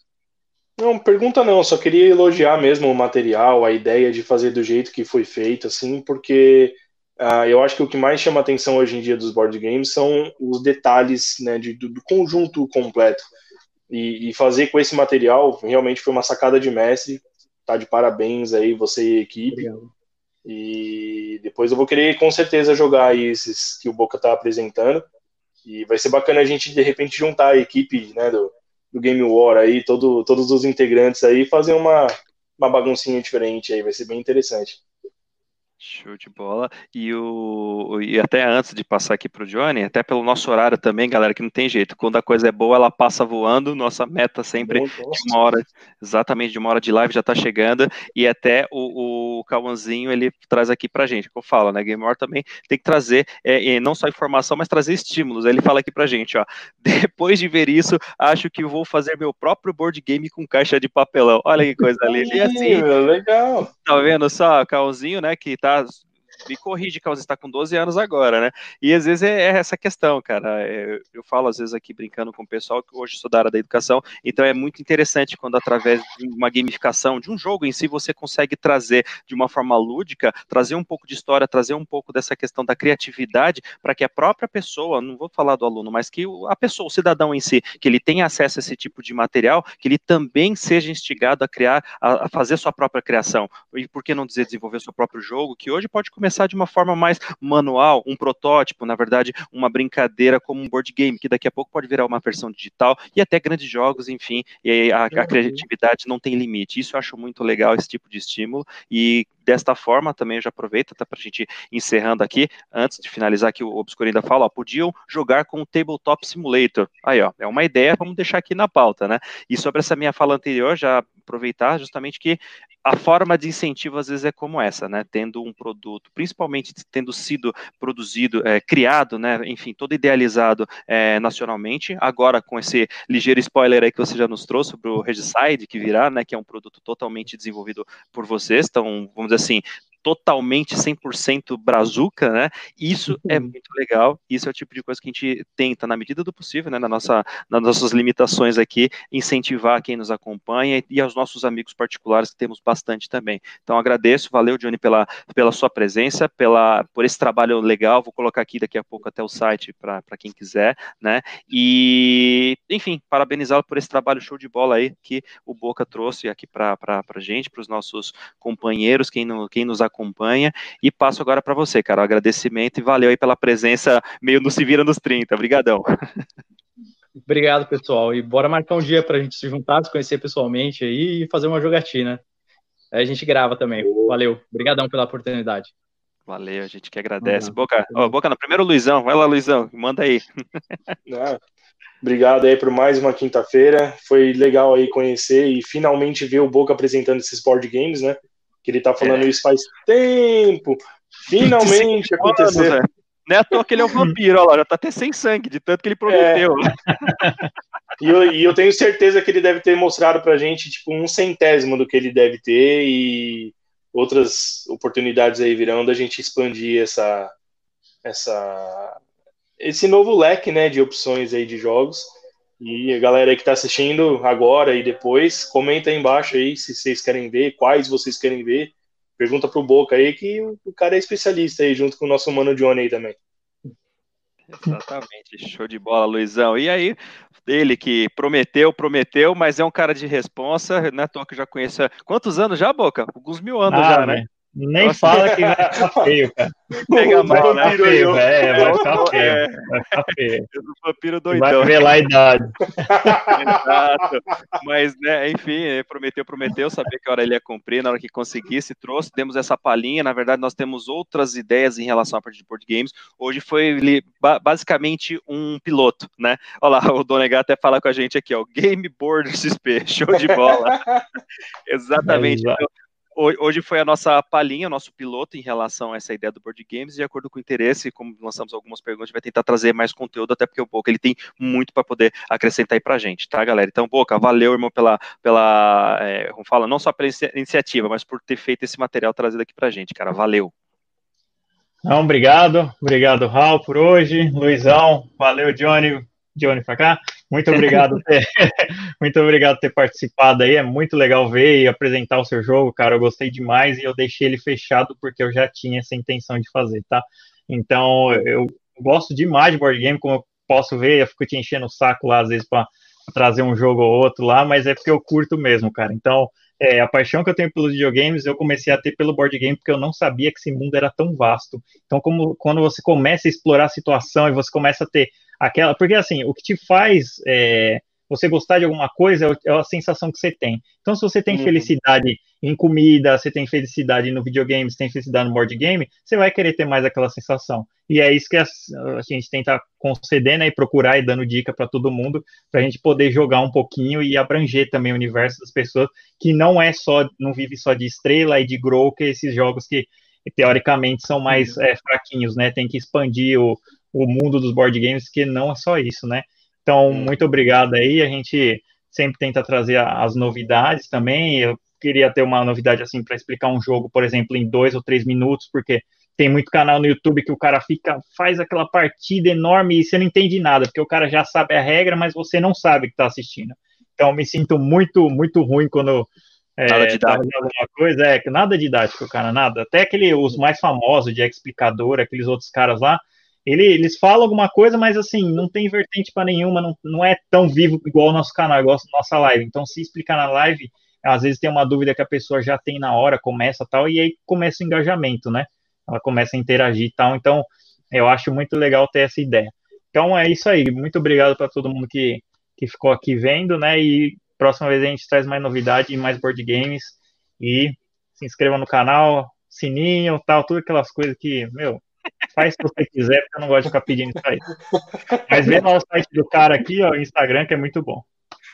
Não, pergunta não, só queria elogiar mesmo o material, a ideia de fazer do jeito que foi feito, assim, porque uh, eu acho que o que mais chama atenção hoje em dia dos board games são os detalhes né, de, do, do, conjunto completo. E, e, fazer com esse material realmente foi uma sacada de mestre. Tá de parabéns aí, você e a equipe. Obrigado. E depois eu vou querer com certeza jogar esses que o Boca tá apresentando. E vai ser bacana a gente de repente juntar a equipe né, do, do Game War aí, todo, todos os integrantes aí, fazer uma, uma baguncinha diferente aí, vai ser bem interessante. Show de bola. E, o, e até antes de passar aqui para o Johnny, até pelo nosso horário também, galera, que não tem jeito. Quando a coisa é boa, ela passa voando. Nossa meta sempre de uma hora, exatamente de uma hora de live já está chegando. E até o, o Cauãzinho ele traz aqui para gente, que eu falo, né? Game War também tem que trazer é, não só informação, mas trazer estímulos. Ele fala aqui para gente, ó. Depois de ver isso, acho que vou fazer meu próprio board game com caixa de papelão. Olha que coisa linda. E assim, legal. Tá vendo só, Cauãzinho, né? Que tá me corrige, Carlos, está com 12 anos agora, né? E às vezes é, é essa questão, cara. É, eu falo às vezes aqui brincando com o pessoal que hoje sou da área da educação, então é muito interessante quando através de uma gamificação, de um jogo em si, você consegue trazer de uma forma lúdica, trazer um pouco de história, trazer um pouco dessa questão da criatividade, para que a própria pessoa, não vou falar do aluno, mas que a pessoa, o cidadão em si, que ele tenha acesso a esse tipo de material, que ele também seja instigado a criar, a, a fazer sua própria criação. E por que não dizer desenvolver seu próprio jogo, que hoje pode começar começar de uma forma mais manual, um protótipo, na verdade, uma brincadeira como um board game, que daqui a pouco pode virar uma versão digital e até grandes jogos, enfim, e a, a criatividade não tem limite. Isso eu acho muito legal, esse tipo de estímulo, e desta forma, também eu já aproveito até para a gente encerrando aqui, antes de finalizar aqui o Obscuro ainda fala, ó, podiam jogar com o Tabletop Simulator. Aí, ó, é uma ideia, vamos deixar aqui na pauta, né? E sobre essa minha fala anterior, já aproveitar justamente que a forma de incentivo às vezes é como essa, né? Tendo um produto, principalmente tendo sido produzido, é, criado, né? Enfim, todo idealizado é, nacionalmente. Agora com esse ligeiro spoiler aí que você já nos trouxe sobre o Regicide que virá, né? Que é um produto totalmente desenvolvido por vocês. Então, vamos dizer assim, totalmente 100% brazuca, né? Isso é uhum. muito legal. Isso é o tipo de coisa que a gente tenta, na medida do possível, né, na nossa, nas nossas limitações aqui, incentivar quem nos acompanha e aos nossos amigos particulares, que temos bastante também. Então, agradeço, valeu, Johnny, pela, pela sua presença, pela, por esse trabalho legal. Vou colocar aqui daqui a pouco até o site para quem quiser, né? E, enfim, parabenizá-lo por esse trabalho show de bola aí que o Boca trouxe aqui para a gente, para os nossos companheiros, quem, no, quem nos acompanha acompanha. E passo agora para você, cara. O agradecimento e valeu aí pela presença meio no Se Vira nos 30. Obrigadão. Obrigado, pessoal. E bora marcar um dia para a gente se juntar, se conhecer pessoalmente aí e fazer uma jogatina. Aí a gente grava também. Valeu. Obrigadão pela oportunidade. Valeu, a gente que agradece. Uhum. Boca, oh, Boca, no primeiro Luizão. Vai lá, Luizão. Manda aí. obrigado aí por mais uma quinta-feira. Foi legal aí conhecer e finalmente ver o Boca apresentando esses board games, né? Que ele tá falando é. isso faz tempo. Finalmente aconteceu. Anos, não é à toa que ele é um vampiro, olha lá, já tá até sem sangue, de tanto que ele prometeu. É. e, eu, e eu tenho certeza que ele deve ter mostrado pra gente, tipo, um centésimo do que ele deve ter e outras oportunidades aí virão da gente expandir essa, essa, esse novo leque, né, de opções aí de jogos. E a galera aí que está assistindo agora e depois, comenta aí embaixo aí se vocês querem ver, quais vocês querem ver. Pergunta pro Boca aí que o cara é especialista aí, junto com o nosso mano Johnny aí também. Exatamente, show de bola, Luizão. E aí, ele que prometeu, prometeu, mas é um cara de responsa, né? Tô que já conhece. Quantos anos já, Boca? Alguns mil anos ah, já, né? Nem Nossa. fala que vai ficar feio, cara. Pega mal, né? Feio, é, vai ficar feio. É. Vai ficar feio. O vampiro doidão. Vai revelar a idade. Exato. Mas, né, enfim, prometeu, prometeu, sabia que hora ele ia cumprir, na hora que conseguisse, trouxe, temos essa palhinha. Na verdade, nós temos outras ideias em relação à parte de board games. Hoje foi basicamente um piloto, né? Olha lá, o Donegar até fala com a gente aqui, ó. Game Board XP, show de bola. Exatamente. É, hoje foi a nossa palhinha, o nosso piloto em relação a essa ideia do board games, de acordo com o interesse, como lançamos algumas perguntas, vai tentar trazer mais conteúdo, até porque o Boca ele tem muito para poder acrescentar aí pra gente, tá, galera? Então, Boca, valeu, irmão, pela, pela é, como fala, não só pela iniciativa, mas por ter feito esse material trazido aqui pra gente, cara, valeu. Não, obrigado, obrigado, Raul, por hoje, Luizão, valeu, Johnny, Johnny pra cá. Muito obrigado, ter, muito obrigado por ter participado aí. É muito legal ver e apresentar o seu jogo, cara. Eu gostei demais e eu deixei ele fechado porque eu já tinha essa intenção de fazer, tá? Então, eu gosto demais de board game, como eu posso ver, eu fico te enchendo o saco lá às vezes para trazer um jogo ou outro lá, mas é porque eu curto mesmo, cara. Então, é, a paixão que eu tenho pelos videogames, eu comecei a ter pelo board game porque eu não sabia que esse mundo era tão vasto. Então, como quando você começa a explorar a situação e você começa a ter aquela. Porque assim, o que te faz é, você gostar de alguma coisa é, é a sensação que você tem. Então, se você tem uhum. felicidade em comida, você tem felicidade no videogame, você tem felicidade no board game, você vai querer ter mais aquela sensação. E é isso que a, a gente tenta conceder, né, e procurar e dando dica para todo mundo, para a gente poder jogar um pouquinho e abranger também o universo das pessoas, que não é só, não vive só de estrela e de grow, que esses jogos que teoricamente são mais uhum. é, fraquinhos, né, tem que expandir o, o mundo dos board games, que não é só isso, né? Então, hum. muito obrigado aí. A gente sempre tenta trazer as novidades também. Eu queria ter uma novidade assim para explicar um jogo, por exemplo, em dois ou três minutos, porque tem muito canal no YouTube que o cara fica, faz aquela partida enorme e você não entende nada, porque o cara já sabe a regra, mas você não sabe que está assistindo. Então, me sinto muito, muito ruim quando é, nada didático. alguma coisa, é, nada didático, cara, nada. Até aquele, os mais famosos de explicador, aqueles outros caras lá, ele, eles falam alguma coisa, mas assim, não tem vertente para nenhuma, não, não é tão vivo igual o nosso canal, igual a nossa live. Então, se explicar na live, às vezes tem uma dúvida que a pessoa já tem na hora, começa tal, e aí começa o engajamento, né? Ela começa a interagir e tal. Então, eu acho muito legal ter essa ideia. Então, é isso aí. Muito obrigado para todo mundo que, que ficou aqui vendo, né? E próxima vez a gente traz mais novidade e mais board games. E se inscreva no canal, sininho, tal, tudo aquelas coisas que, meu, Faz se você quiser, porque eu não gosto de ficar pedindo isso aí. Mas vê lá o site do cara aqui, ó, Instagram, que é muito bom.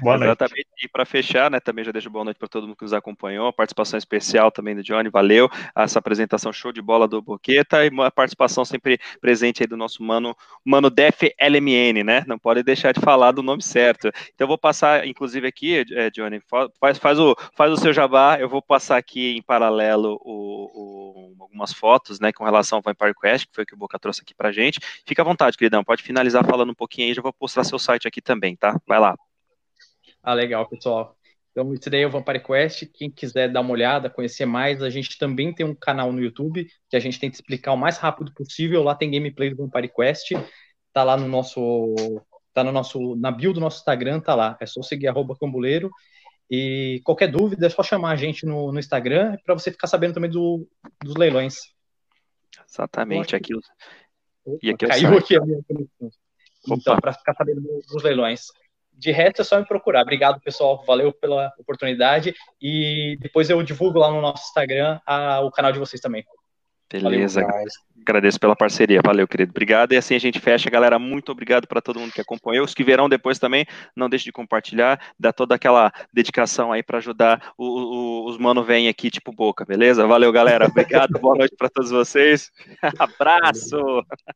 Boa noite. Exatamente. E para fechar, né, também já deixo boa noite para todo mundo que nos acompanhou. Participação especial também do Johnny, valeu. Essa apresentação show de bola do Boqueta e uma participação sempre presente aí do nosso mano, mano Def LMN, né? Não pode deixar de falar do nome certo. Então eu vou passar, inclusive aqui, é, Johnny, faz, faz, o, faz o seu jabá. Eu vou passar aqui em paralelo o, o, algumas fotos, né, com relação ao Vampire Quest, que foi o que o Boca trouxe aqui pra gente. Fica à vontade, queridão. Pode finalizar falando um pouquinho aí. Já vou postar seu site aqui também, tá? Vai lá. Ah, legal, pessoal. Então, isso daí é o Vampire Quest. Quem quiser dar uma olhada, conhecer mais, a gente também tem um canal no YouTube que a gente tenta explicar o mais rápido possível. Lá tem gameplay do Vampire Quest. Tá lá no nosso. Tá no nosso. Na bio do nosso Instagram, tá lá. É só seguir arroba cambuleiro. E qualquer dúvida é só chamar a gente no, no Instagram para você ficar sabendo também do, dos leilões. Exatamente, aqui. Opa, e aqui caiu aqui a minha conexão. Então, para ficar sabendo dos leilões. De resto, é só me procurar. Obrigado, pessoal. Valeu pela oportunidade. E depois eu divulgo lá no nosso Instagram a, o canal de vocês também. Beleza. Valeu, Agradeço pela parceria. Valeu, querido. Obrigado. E assim a gente fecha, galera. Muito obrigado para todo mundo que acompanhou. Os que verão depois também, não deixe de compartilhar. Dá toda aquela dedicação aí para ajudar o, o, os mano vem aqui, tipo boca, beleza? Valeu, galera. Obrigado. Boa noite para todos vocês. Abraço.